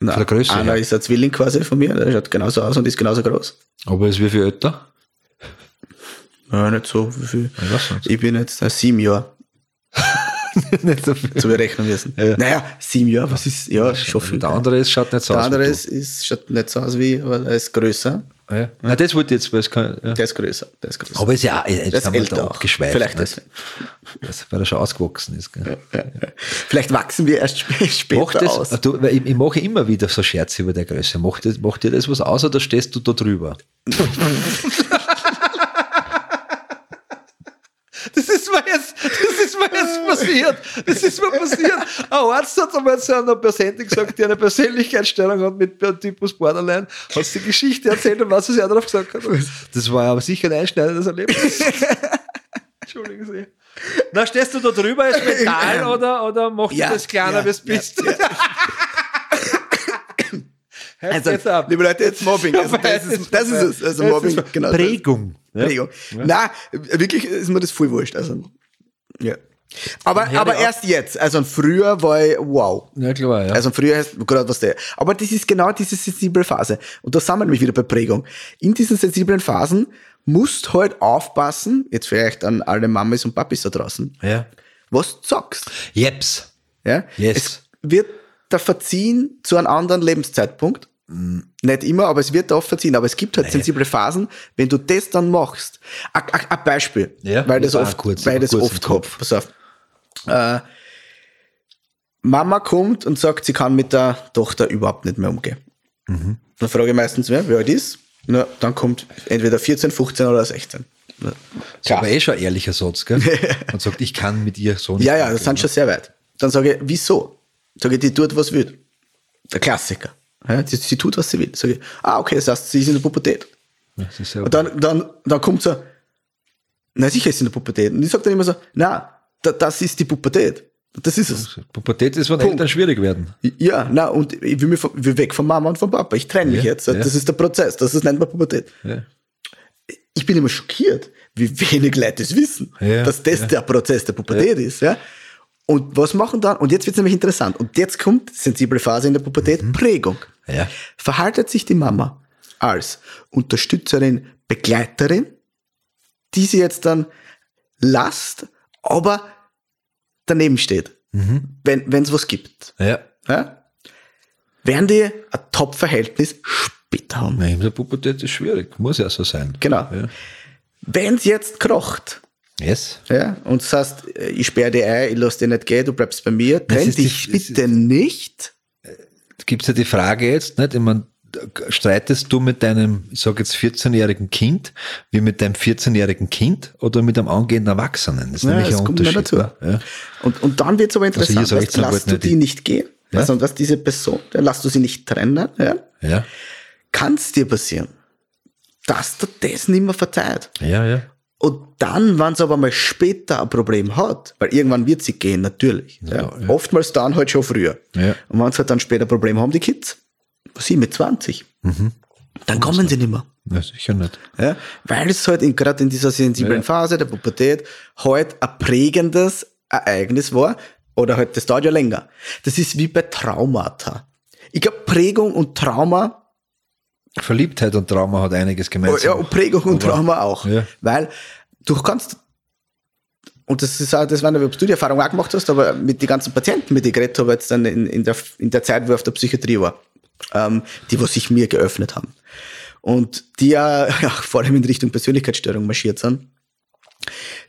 Na, der Größe einer her. ist ein Zwilling quasi von mir, der schaut genauso aus und ist genauso groß. Aber ist wie viel älter? Ja, nicht so wie viel. Ich. Ich bin jetzt sieben Jahre [LAUGHS] nicht so viel. zu berechnen müssen. Ja. Naja, sieben Jahre, was ist, ja, schon viel. Der andere ist, schaut nicht so Der aus. andere wie ist, ist, schaut nicht so aus wie, aber er ist größer. Ja. Nein, das wollte jetzt, weil es kann, ja. Der ist größer. Der ist größer. Aber ist ja, jetzt der ist haben älter da auch. abgeschweift. Vielleicht nicht? das. Das, weil er schon ausgewachsen ist. Gell? Vielleicht wachsen wir erst sp- später Mach das, aus. du, weil ich, ich mache immer wieder so Scherze über der Größe. Macht, das, macht dir das was aus oder stehst du da drüber? [LAUGHS] Das ist mir jetzt, das ist mir jetzt passiert. Das ist mir passiert. Ein Arzt hat einmal zu einer Patientin gesagt, die eine Persönlichkeitsstörung hat mit Typus Borderline, hat sie die Geschichte erzählt und was sie darauf gesagt hat. Das war aber sicher ein einschneidendes Erlebnis. [LAUGHS] Entschuldigen Sie. Na, stehst du da drüber als mental oder, oder machst Ja, du das kleiner, ja, wie es ja, bist? Hört [LAUGHS] Also, jetzt ab. liebe Leute, jetzt Mobbing. Also, [LAUGHS] das, ist, das ist es. Also Mobbing, genau. Prägung. Ja. Prägung. Na, wirklich ist mir das voll wurscht. Also, ja. Aber, Ja, aber ja. erst jetzt. Also früher war ich, wow. Ja, klar, ja. Also früher heißt gerade was der. Aber das ist genau diese sensible Phase. Und da sind wir nämlich wieder bei Prägung. In diesen sensiblen Phasen musst halt aufpassen, jetzt vielleicht an alle Mamis und Papis da draußen, ja. was du sagst. Jeps. Ja? Yes. Es wird da verziehen zu einem anderen Lebenszeitpunkt. Nicht immer, aber es wird oft verziehen. Aber es gibt halt sensible Phasen, wenn du das dann machst. Ein- Beispiel, Ja, weil das oft, kurz- weil das oft kommt. Pass auf. Äh, Mama kommt und sagt, sie kann mit der Tochter überhaupt nicht mehr umgehen. Mhm. Dann frage ich meistens, wer, wie alt ist? Na, dann kommt entweder 14, 15 oder 16. Na, Das ist aber eh schon ein ehrlicher Satz, gell? [LAUGHS] Und sagt, ich kann mit ihr so nicht. Ja, ja, das sind schon sehr weit. Dann sage ich, wieso? Sage ich, die tut, was will. Der Klassiker. Ja, sie, sie tut, was sie will. Sage ich, ah, okay, das heißt, sie ist in der Pubertät. Das ja Und dann, dann, dann kommt so, na sicher ist sie in der Pubertät. Und ich sage dann immer so, na, da, das ist die Pubertät. Das ist es. Pubertät ist, wenn Punkt. Eltern schwierig werden. Ja, na, und ich will, mich von, will weg von Mama und von Papa. Ich trenne mich jetzt. Das ist der Prozess. Das ist nennt man Pubertät. Ich bin immer schockiert, wie wenig Leute es wissen, dass das der Prozess der Pubertät ist. Ja? Und was machen dann? Und jetzt wird es nämlich interessant. Und jetzt kommt, sensible Phase in der Pubertät, Mhm. Prägung. Ja. Verhaltet sich die Mama als Unterstützerin, Begleiterin, die sie jetzt dann lasst, aber daneben steht, wenn es was gibt. Ja. Ja? Werden die ein Top-Verhältnis später haben. Nein, in der Pubertät ist schwierig. Muss ja so sein. Genau. Ja. Wenn es jetzt krocht, Yes. ja, und du sagst, äh, ich sperre dich ein, ich lass dich nicht gehen, du bleibst bei mir, Das trenn die- dich das bitte nicht. Gibt es ja die Frage jetzt, nicht? Ich mein, streitest du mit deinem, ich sage jetzt 14-jährigen Kind, wie mit deinem 14-jährigen Kind oder mit einem angehenden Erwachsenen? Das ist Ja, nämlich das ein Unterschied. dazu. ne? Ja. Und, und dann wird es aber Also interessant, hier so weißt, lass du nicht die nicht gehen, Ja. also, dass diese Person, lass du sie nicht trennen, ja, Ja. kann es dir passieren, dass du das nicht mehr verzeiht. Ja, ja. Und dann, wenn sie aber mal später ein Problem hat, weil irgendwann wird sie gehen, natürlich. Ja, ja. Oftmals dann halt schon früher. Und wenn sie halt dann später ein Problem haben, die Kids, sie mit 20, Mhm. dann kommen sie nicht mehr. ja sicher nicht. Ja, weil es halt in, gerade in dieser sensiblen. Phase der Pubertät halt ein prägendes Ereignis war oder halt das dauert ja länger. Das ist wie bei Traumata. Ich glaube, Prägung und Trauma Verliebtheit und Trauma hat einiges gemeinsam. Ja, und Prägung und Trauma auch. Ja. Weil du kannst, und das ist auch, das nicht, ob du die Erfahrung auch gemacht hast, aber mit den ganzen Patienten, mit denen ich geredet habe, jetzt dann in, in, der, in der Zeit, wo ich auf der Psychiatrie war, ähm, die, was sich mir geöffnet haben. Und die ja, [LAUGHS] ja vor allem in Richtung Persönlichkeitsstörung marschiert sind,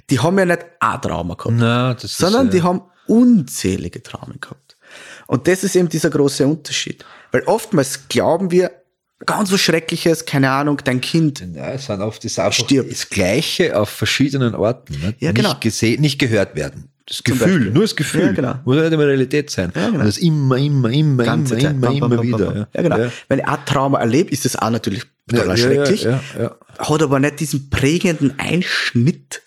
die haben ja nicht ein Trauma gehabt das sondern ist, äh, die haben unzählige Traumen gehabt. Und das ist eben dieser große Unterschied. Weil oftmals glauben wir, ganz was Schreckliches, keine Ahnung, dein Kind Ja, es sind oft das einfach Stirbt. das Gleiche auf verschiedenen Orten. Nicht? Ja, genau. Nicht gesehen, nicht gehört werden. Das Gefühl, nur das Gefühl. Ja, genau. Muss ja nicht immer Realität sein. Ja, genau. Und das immer, immer, immer, ganze immer, Zeit. immer, Bam, bam, immer bam, wieder. Ja, genau. Ja. Wenn ich ein Trauma erlebt, ist das auch natürlich total schrecklich. ja, Hat aber nicht diesen prägenden Einschnitt,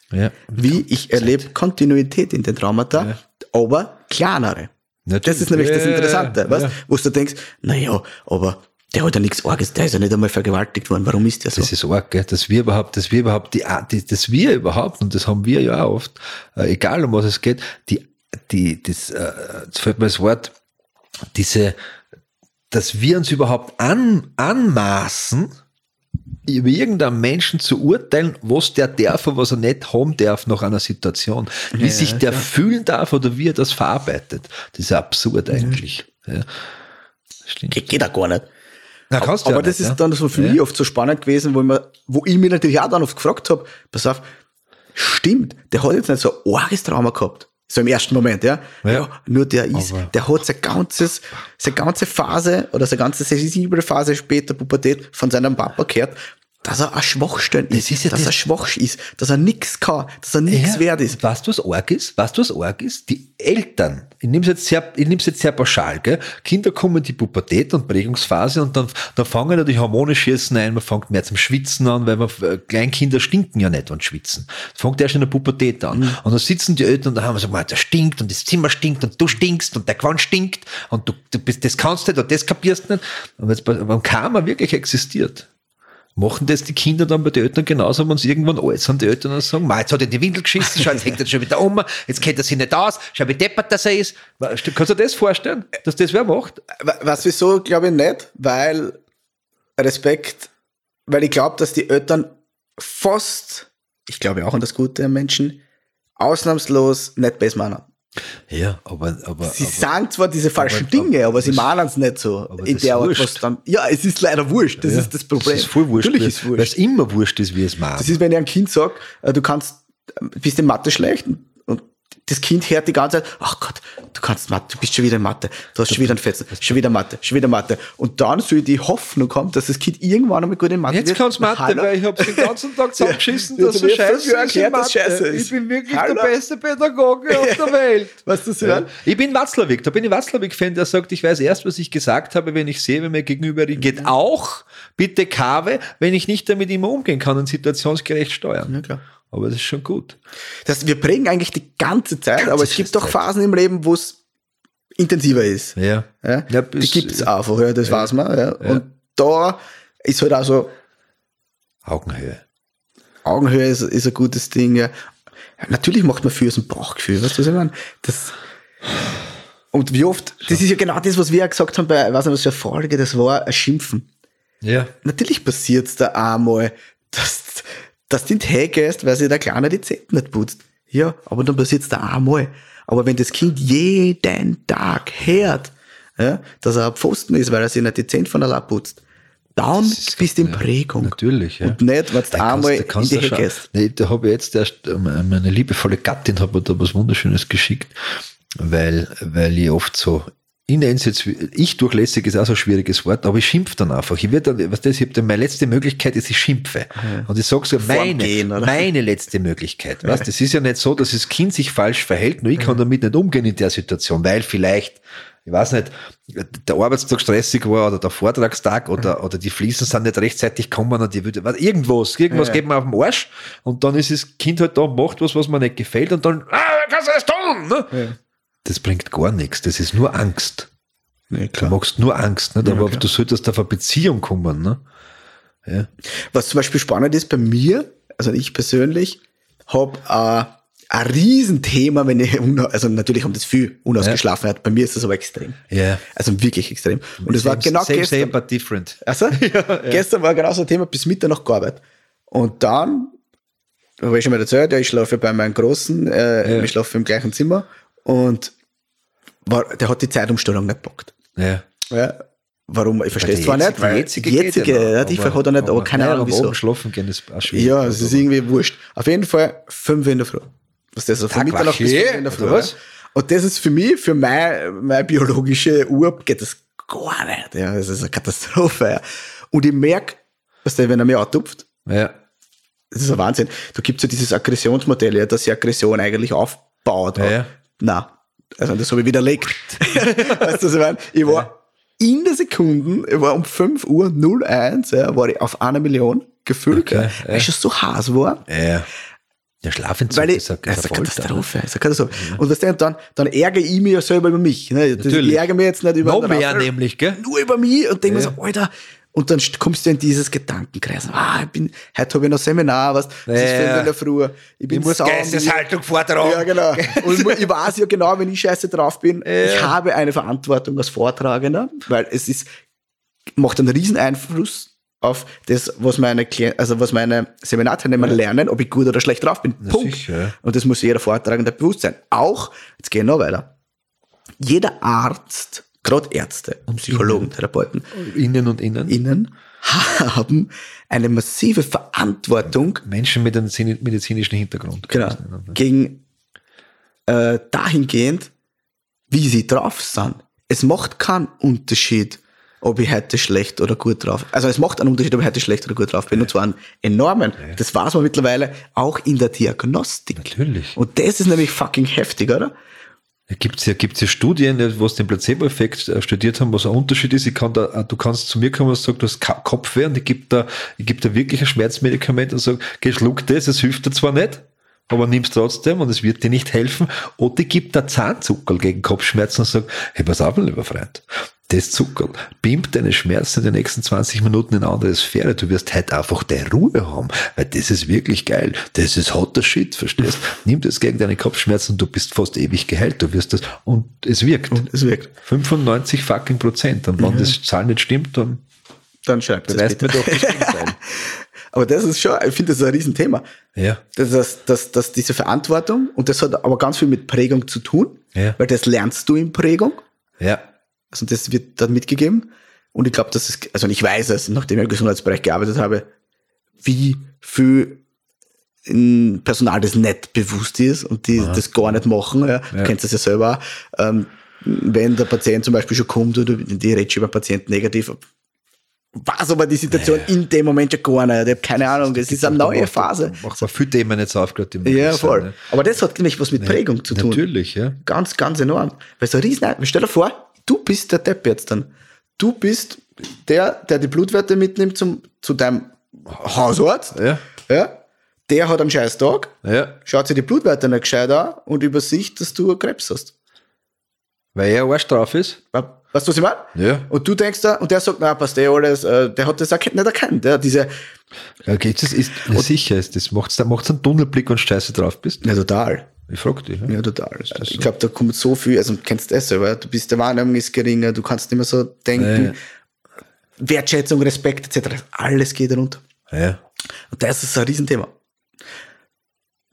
wie ich erlebe Kontinuität in den Traumata, aber kleinere. Natürlich. Das ist nämlich das Interessante, weißt? wo du denkst, naja, aber der hat ja nichts Arges, der ist ja nicht einmal vergewaltigt worden, warum ist der so? Das ist arg, gell? dass wir überhaupt, dass wir überhaupt, die, die, dass wir überhaupt, und das haben wir ja auch oft, äh, egal um was es geht, die, die, das, äh, jetzt fällt mir das Wort, diese, dass wir uns überhaupt an, anmaßen, über irgendeinen Menschen zu urteilen, was der darf und was er nicht haben darf nach einer Situation. Wie Ja, sich der fühlen darf oder wie er das verarbeitet. Das ist absurd eigentlich. Ja. Geht, geht auch gar nicht. Na, du aber ja das nicht, ist ja. dann so für Ja. mich oft so spannend gewesen, wo ich, mir, wo ich mich natürlich auch dann oft gefragt habe, pass auf, stimmt, der hat jetzt nicht so ein arges Trauma gehabt. So im ersten Moment, ja. Ja. nur der ist, Aber- der hat sein ganzes, seine ganze Phase oder seine ganze sensible Phase später Pubertät von seinem Papa gehört, dass er ein Schwachstellen ist, ist ja dass das- er schwach ist, dass er nix kann, dass er nix Ja, wert ist. Weißt du, was arg ist? Weißt du, was arg ist? Die Eltern, ich nehme es jetzt sehr, ich nehme es jetzt sehr pauschal, gell? Kinder kommen in die Pubertät und Prägungsphase und dann, dann fangen ja die Hormone schießen ein, man fängt mehr zum Schwitzen an, weil man, äh, Kleinkinder stinken ja nicht, wenn sie schwitzen. Das fängt erst in der Pubertät an. Mhm. Und dann sitzen die Eltern und da haben wir so, "Man, der stinkt und das Zimmer stinkt und du stinkst und der Quanz stinkt und du, du bist, das kannst nicht und das kapierst nicht. Und jetzt, bei- beim Karma wirklich existiert. Machen das die Kinder dann bei den Eltern genauso, wenn sie irgendwann alt sind, die Eltern dann sagen, "Ma, jetzt hat er in die Windel geschissen, schau, jetzt hängt er schon wieder um, jetzt kennt er sich nicht aus, schau, wie deppert das er ist. Kannst du dir das vorstellen, dass das wer macht? Was wieso, glaube ich nicht, weil Respekt, weil ich glaube, dass die Eltern fast, ich glaube auch an das Gute am Menschen, ausnahmslos nicht besser meinen. Ja, aber, aber, Sie aber sagen zwar diese falschen aber- Dinge, aber sie meinen es nicht so. In der Art, was dann, ja, es ist leider wurscht, das ja, ist das Problem. Das ist voll wurscht, Natürlich weil- ist Weil es wurscht. immer wurscht ist, wie es macht. Das ist, wenn ich einem Kind sage, äh, du kannst, äh, bist in Mathe schlecht das Kind hört die ganze Zeit, ach Gott, du kannst Mathe, du bist schon wieder in Mathe, du hast schon wieder einen Fetzen, schon wieder Mathe, schon wieder Mathe. Und dann soll die Hoffnung kommen, dass das Kind irgendwann einmal gut in Mathe Jetzt wird. kannst Mathe, Hallo? weil ich habe den ganzen Tag [LAUGHS] zusammengeschissen, Ja, dass du so scheiße erklärt, dass scheiße ist. Ich bin wirklich Hallo? der beste Pädagoge auf der [LAUGHS] Welt. Weißt du, so Ja. Ich bin Watzlawick, da bin ich Watzlawick-Fan, der sagt, ich weiß erst, was ich gesagt habe, wenn ich sehe, wenn mir gegenüber geht. Mhm. Auch bitte Kave, wenn ich nicht damit immer umgehen kann und situationsgerecht steuern. Ja, klar. Aber das ist schon gut. Das, wir prägen eigentlich die ganze Zeit, Ganze aber es gibt doch. Phasen im Leben, wo es intensiver ist. Ja. Ja? Ja, die bis- gibt's einfach, ja, das weiß man. Ja. Und da ist halt auch so, Augenhöhe. Augenhöhe ist, ist ein gutes Ding. Ja. Natürlich macht man viel aus dem Bauchgefühl, weißt du, was ich meine? Das, und wie oft, das ist ja genau das, was wir ja gesagt haben bei, weiß nicht, was für eine Folge das war, ein Schimpfen. Ja. Natürlich passiert's da einmal, dass, dass du gehst, weil sich der Kleine die Zähne nicht putzt. Ja, aber dann passiert's da einmal. Aber wenn das Kind jeden Tag hört, ja, dass er ein Pfosten ist, weil er sich nicht die Zähne von allein putzt, dann ist- bist du in ja, Prägung. Natürlich, ja. Und nicht, wenn du einmal kannst- in die schauen. gehst. Nee, da habe ich jetzt erst, äh, meine liebevolle Gattin hat mir da was Wunderschönes geschickt, weil, weil ich oft so, in der jetzt, ich durchlässig ist auch so ein schwieriges Wort, aber ich schimpf dann einfach. Ich werde dann, was das, ich habe dann meine letzte Möglichkeit ist, ich schimpfe. Und ich sage so, meine, oder? meine letzte Möglichkeit. Weißt, das ist ja nicht so, dass das Kind sich falsch verhält, nur ich kann damit nicht umgehen in der Situation, weil vielleicht, ich weiß nicht, der Arbeitstag stressig war oder der Vortragstag oder, oder die Fliesen sind nicht rechtzeitig gekommen und die würde, was, irgendwas, irgendwas Ja. geht mir auf den Arsch und dann ist das Kind halt da und macht was, was mir nicht gefällt und dann, ah, kannst du das tun? Ne? Das bringt gar nichts, das ist nur Angst. Nee, Du machst nur Angst, nicht? Ja, aber klar. du solltest auf eine Beziehung kommen. Ne? Ja. Was zum Beispiel spannend ist bei mir, also ich persönlich, habe äh, ein Riesenthema, wenn ich, also natürlich haben das viel unausgeschlafen hat, bei mir ist das aber extrem. Ja. Also wirklich extrem. Und es war Same- genau same, gestern. Same, but different. Also, [LAUGHS] gestern war genau so ein Thema, bis Mitternacht gearbeitet. Und dann, habe ich schon mal erzählt, ja, ich schlafe bei meinem Großen, äh, Ja. ich schlafe im gleichen Zimmer und war, der hat die Zeitumstellung nicht gepackt. Ja. Ja. Warum? Ich verstehe es zwar nicht, die jetzige, die jetzige, geht ja, die hat er nicht, aber keine nein, Ahnung aber wieso. oben schlafen gehen ist auch schwierig. Ja, es ist irgendwie wurscht. Auf jeden Fall fünf in der Früh. Was das so von Mitternacht bis fünf in der Früh. Was? Und das ist für mich, für meine, meine biologische Uhr geht das gar nicht. Ja, das ist eine Katastrophe. Ja. Und ich merke, dass der, wenn er mich antupft, ja. das ist ein Wahnsinn. Da gibt's ja dieses Aggressionsmodell, ja, dass die Aggression eigentlich aufbaut. Ja, ja. Na, also das habe ich widerlegt. [LAUGHS] weißt du, was ich meine? Ich war in der Sekunde, ich war um 5 Uhr 01, ja, war ich auf einer Million gefüllt, Okay, ja, weil ja. ich schon so heiß war. Ja. Der Schlafentzug Weil ich, ist, ein- das ist ist ein eine. Katastrophe. Ist eine Katastrophe. Und was denn, dann, dann ärgere ich mich ja selber über mich. Ne? Ich ärgere mich jetzt nicht über Noch den mehr Raffel, nämlich, gell? Nur über mich und denke Ja. mir so, Alter, und dann st- kommst du in dieses Gedankenkreis. Ah, ich bin, heute habe ich noch Seminar, was, es ist Ja. fünf in der Früh. Ich bin Ich muss Geisteshaltung vortragen. ja, genau. [LAUGHS] Und ich weiß ja genau, wenn ich scheiße drauf bin, ich habe eine Verantwortung als Vortragender, weil es ist, macht einen riesen Einfluss auf das, was meine, also was meine Seminarteilnehmer lernen, ob ich gut oder schlecht drauf bin. Punkt. sicher, ja. Und das muss jeder Vortragende bewusst sein. Auch, jetzt gehen wir noch weiter. Jeder Arzt, gerade Ärzte und Psychologen, Therapeuten, Innen und innen. innen [LAUGHS] haben eine massive Verantwortung Menschen mit einem zini- medizinischen Hintergrund. Genau. Gegen äh, dahingehend, wie sie drauf sind. Es macht keinen Unterschied, ob ich heute schlecht oder gut drauf Also es macht einen Unterschied, ob ich heute schlecht oder gut drauf bin. Und zwar einen enormen. Das weiß man mittlerweile auch in der Diagnostik. Natürlich. Und das ist nämlich fucking heftig, oder? Da gibt's ja, gibt's ja Studien, wo es den Placebo-Effekt äh, studiert haben, was ein Unterschied ist. Ich kann da, äh, du kannst zu mir kommen und sagen, du hast Kopfweh und ich gebe da, ich gebe da wirklich ein Schmerzmedikament und sage, geh, schluck das, es hilft dir zwar nicht, aber nimm's trotzdem und es wird dir nicht helfen. Oder ich gebe da Zahnzuckerl gegen Kopfschmerzen und sage, hey, pass auf, mein lieber Freund, das Zuckerl beamt deine Schmerzen in den nächsten 20 Minuten in eine andere Sphäre. Du wirst halt einfach deine Ruhe haben, weil das ist wirklich geil. Das ist hotter Shit, verstehst? Nimm das gegen deine Kopfschmerzen und du bist fast ewig geheilt. Du wirst das, und es wirkt. Es wirkt. 95 fucking Prozent. Und wenn das Zahl nicht stimmt, dann Dann schreibt bitte. mir doch das Gegenteil. [LAUGHS] Aber das ist schon, ich finde, das ist ein Riesenthema. Ja. Das, das, das, das, diese Verantwortung, und das hat aber ganz viel mit Prägung zu tun, Ja. weil das lernst du in Prägung. Ja. Also das wird dann mitgegeben. Und ich glaube, das ist, also ich weiß es, nachdem ich im Gesundheitsbereich gearbeitet habe, wie viel Personal, das nicht bewusst ist und die das gar nicht machen. Ja. Du kennst das ja selber. Ähm, wenn der Patient zum Beispiel schon kommt oder die redet über den Patienten negativ, was aber die Situation in dem Moment schon gar nicht. Ich habe keine Ahnung, das ist eine neue Phase. Macht man viele Themen jetzt auf, gerade im Ja, voll. ne? Aber das hat nämlich was mit Prägung zu tun. Natürlich, ja. Ganz, ganz enorm. Weil so ein riesen, stell dir vor, du bist der Depp jetzt dann. Du bist der, der die Blutwerte mitnimmt zum, zu deinem Hausarzt. Ja. Ja. Der hat einen scheiß Tag, Ja. schaut sich die Blutwerte nicht gescheit an und übersicht, dass du Krebs hast. Weil er Arsch drauf ist. Weißt du, was ich meine? Ja. Und du denkst da, und der sagt, na, passt eh alles, äh, der hat das erkennt, nicht erkannt. Ja, diese, Ja, geht's, das ist, ja, sicher ist das. Macht's, da macht's einen Tunnelblick, wenn du scheiße drauf bist. ja, total. Ich frag dich. Ja. Ja, total. ich glaube, da kommt so viel, also kennst du das selber, du bist, der Wahrnehmung ist geringer, du kannst nicht mehr so denken. Wertschätzung, Respekt etc. Alles geht runter. Ja. Und das ist ein Riesenthema.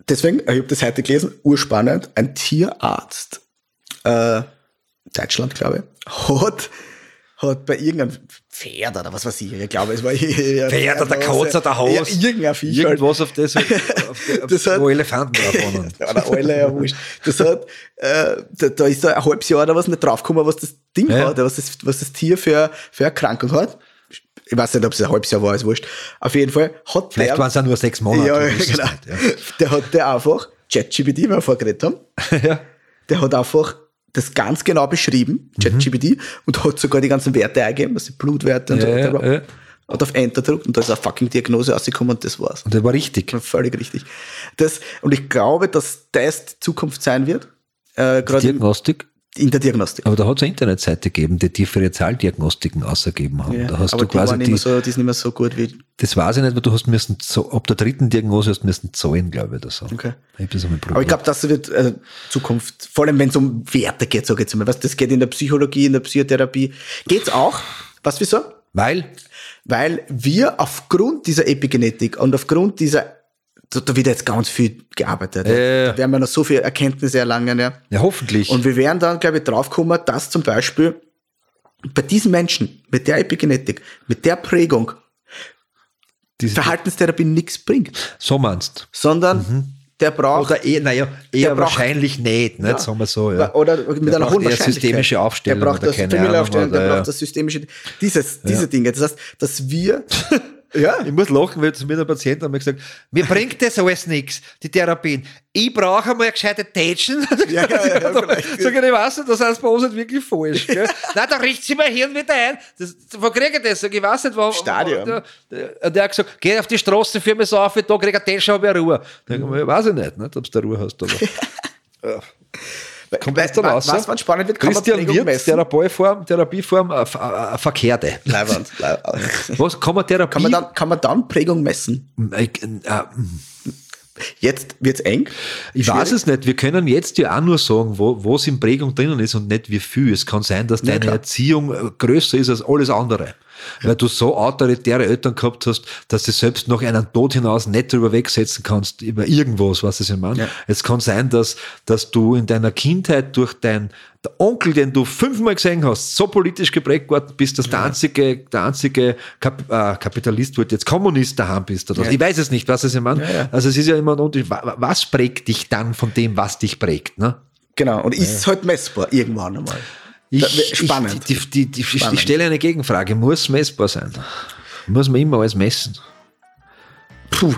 Deswegen, ich habe das heute gelesen, urspannend, ein Tierarzt, äh, Deutschland, glaube ich, hat, hat bei irgendeinem Pferd oder was weiß ich, ich glaube, es war [LAUGHS] Pferd oder Katze oder Haus. Ja, irgendein Viech halt. Irgendwas auf das, [LAUGHS] auf, auf, Das hat- wo Elefanten wohnen. [LAUGHS] Oder alle, ja, wurscht. Das hat, äh, da, da ist da ein halbes Jahr oder was nicht draufgekommen, was das Ding Ja. hat, was das, was das Tier für, für Erkrankung hat. Ich weiß nicht, ob es ein halbes Jahr war, ist wurscht. Auf jeden Fall hat Vielleicht der, waren es auch nur sechs Monate. ja, genau. nicht, ja. Der hat der einfach, ChatGPT, wenn wir vorgeredet haben, ja. der hat einfach das ganz genau beschrieben, Mhm. ChatGPT, und hat sogar die ganzen Werte eingegeben, also Blutwerte und so Ja, weiter. ja, ja. Hat auf Enter gedrückt und da ist eine fucking Diagnose rausgekommen und das war's. Und der war richtig. Völlig richtig. Das, und ich glaube, dass das die Zukunft sein wird, äh, Diagnostik. In der Diagnostik. Aber da hat es eine Internetseite gegeben, die Differentialdiagnostiken ausgegeben haben. da hast aber du die, waren quasi nicht die, mehr so, die ist nicht mehr so gut wie. das weiß ich nicht, weil du hast müssen, so, ab der dritten Diagnose hast du müssen zahlen, glaube ich, oder so. Okay. Ich das. Aber ich glaube, das wird äh, Zukunft, vor allem wenn es um Werte geht, sage ich jetzt mal. Was, das geht in der Psychologie, in der Psychotherapie. Geht's auch. Was wieso? Weil, Weil wir aufgrund dieser Epigenetik und aufgrund dieser, da, da wird jetzt ganz viel gearbeitet. Äh. Da werden wir noch so viel Erkenntnisse erlangen, ja. ja hoffentlich, Und wir werden dann, glaube ich, draufkommen, dass zum Beispiel bei diesen Menschen mit der Epigenetik, mit der Prägung, diese, Verhaltenstherapie nichts bringt, so meinst sondern der braucht Oder eh, naja, eher Der braucht- wahrscheinlich nicht, nicht, Ja. sagen wir so. Ja. Oder mit Der einer hohen eher Wahrscheinlichkeit. systemische Aufstellung Der braucht das Familienaufstellung, Ahnung, der braucht ja. das systemische, dieses, diese Dinge. Das heißt, dass wir, [LAUGHS] ja, Ich muss lachen, weil zu mir der Patient hat mir gesagt, mir bringt das alles nichts, die Therapien. Ich brauche einmal eine gescheite Tätschen. Ja, ja, ja, [LAUGHS] vielleicht. Sag ich, ich weiß nicht, das heißt bei uns nicht wirklich falsch. Gell? [LAUGHS] Nein, da riecht sie mein Hirn wieder ein. Das, wo kriege ich das? Sag ich, ich weiß nicht, wo. Stadion. Der, der, der hat gesagt, geh auf die Straße, führ mich so auf, da kriege ich Tätschen, habe ich Ruhe. Dann mhm. ich, weiß ich nicht, nicht ob du da Ruhe hast. Aber. [LAUGHS] Kommt Weil- das da raus? was man spannend wird, kann man Christian Prägung Wirth, messen. Therapieform, Therapieform, äh, f- äh, verkehrte. [LAUGHS] Leibwand. Was kann man Therapie? Kann man dann, kann man dann Prägung messen? äh, äh, Jetzt wird's eng. Ich weiß es nicht. Wir können jetzt ja auch nur sagen, wo, was in Prägung drinnen ist und nicht wie viel. Es kann sein, dass Ja, deine klar. Erziehung äh, größer ist als alles andere. Weil du so autoritäre Eltern gehabt hast, dass du selbst nach einem Tod hinaus nicht drüber wegsetzen kannst, über irgendwas, was es ich meine. Ja. Es kann sein, dass, dass du in deiner Kindheit durch dein, der Onkel, den du fünfmal gesehen hast, so politisch geprägt worden bist, dass der einzige, der einzige Kap, äh, Kapitalist wird jetzt Kommunist daheim bist. Oder. Ja. Ich weiß es nicht, was es ich meine. Ja, ja. Also es ist ja immer ein Unterschied. Wa- Was prägt dich dann von dem, was dich prägt? Ne? Genau. Und ist halt messbar irgendwann einmal. Da- spannend. Ich, die, die, die, Spannend. ich stelle eine Gegenfrage. Muss messbar sein? Muss man immer alles messen? Puh.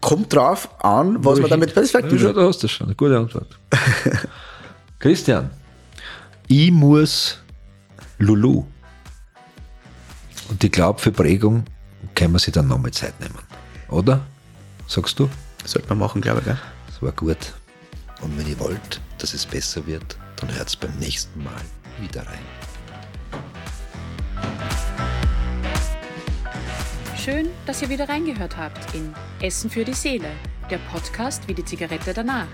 Kommt drauf an, was man damit perfekt Ja, da hast du schon. Eine gute Antwort. [LAUGHS] Christian, ich muss Lulu. Und ich glaube, für Prägung kann man sich dann nochmal Zeit nehmen. Oder? Sagst du? Sollte man machen, glaube ich. Gell? Das war gut. Und wenn ihr wollt, dass es besser wird, dann hört es beim nächsten Mal wieder rein. Schön, dass ihr wieder reingehört habt in Essen für die Seele, der Podcast wie die Zigarette danach.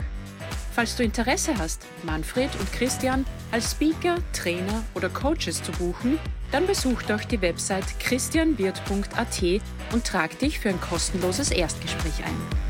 Falls du Interesse hast, Manfred und Christian als Speaker, Trainer oder Coaches zu buchen, dann besuch doch die Website christianwirt.at und trag dich für ein kostenloses Erstgespräch ein.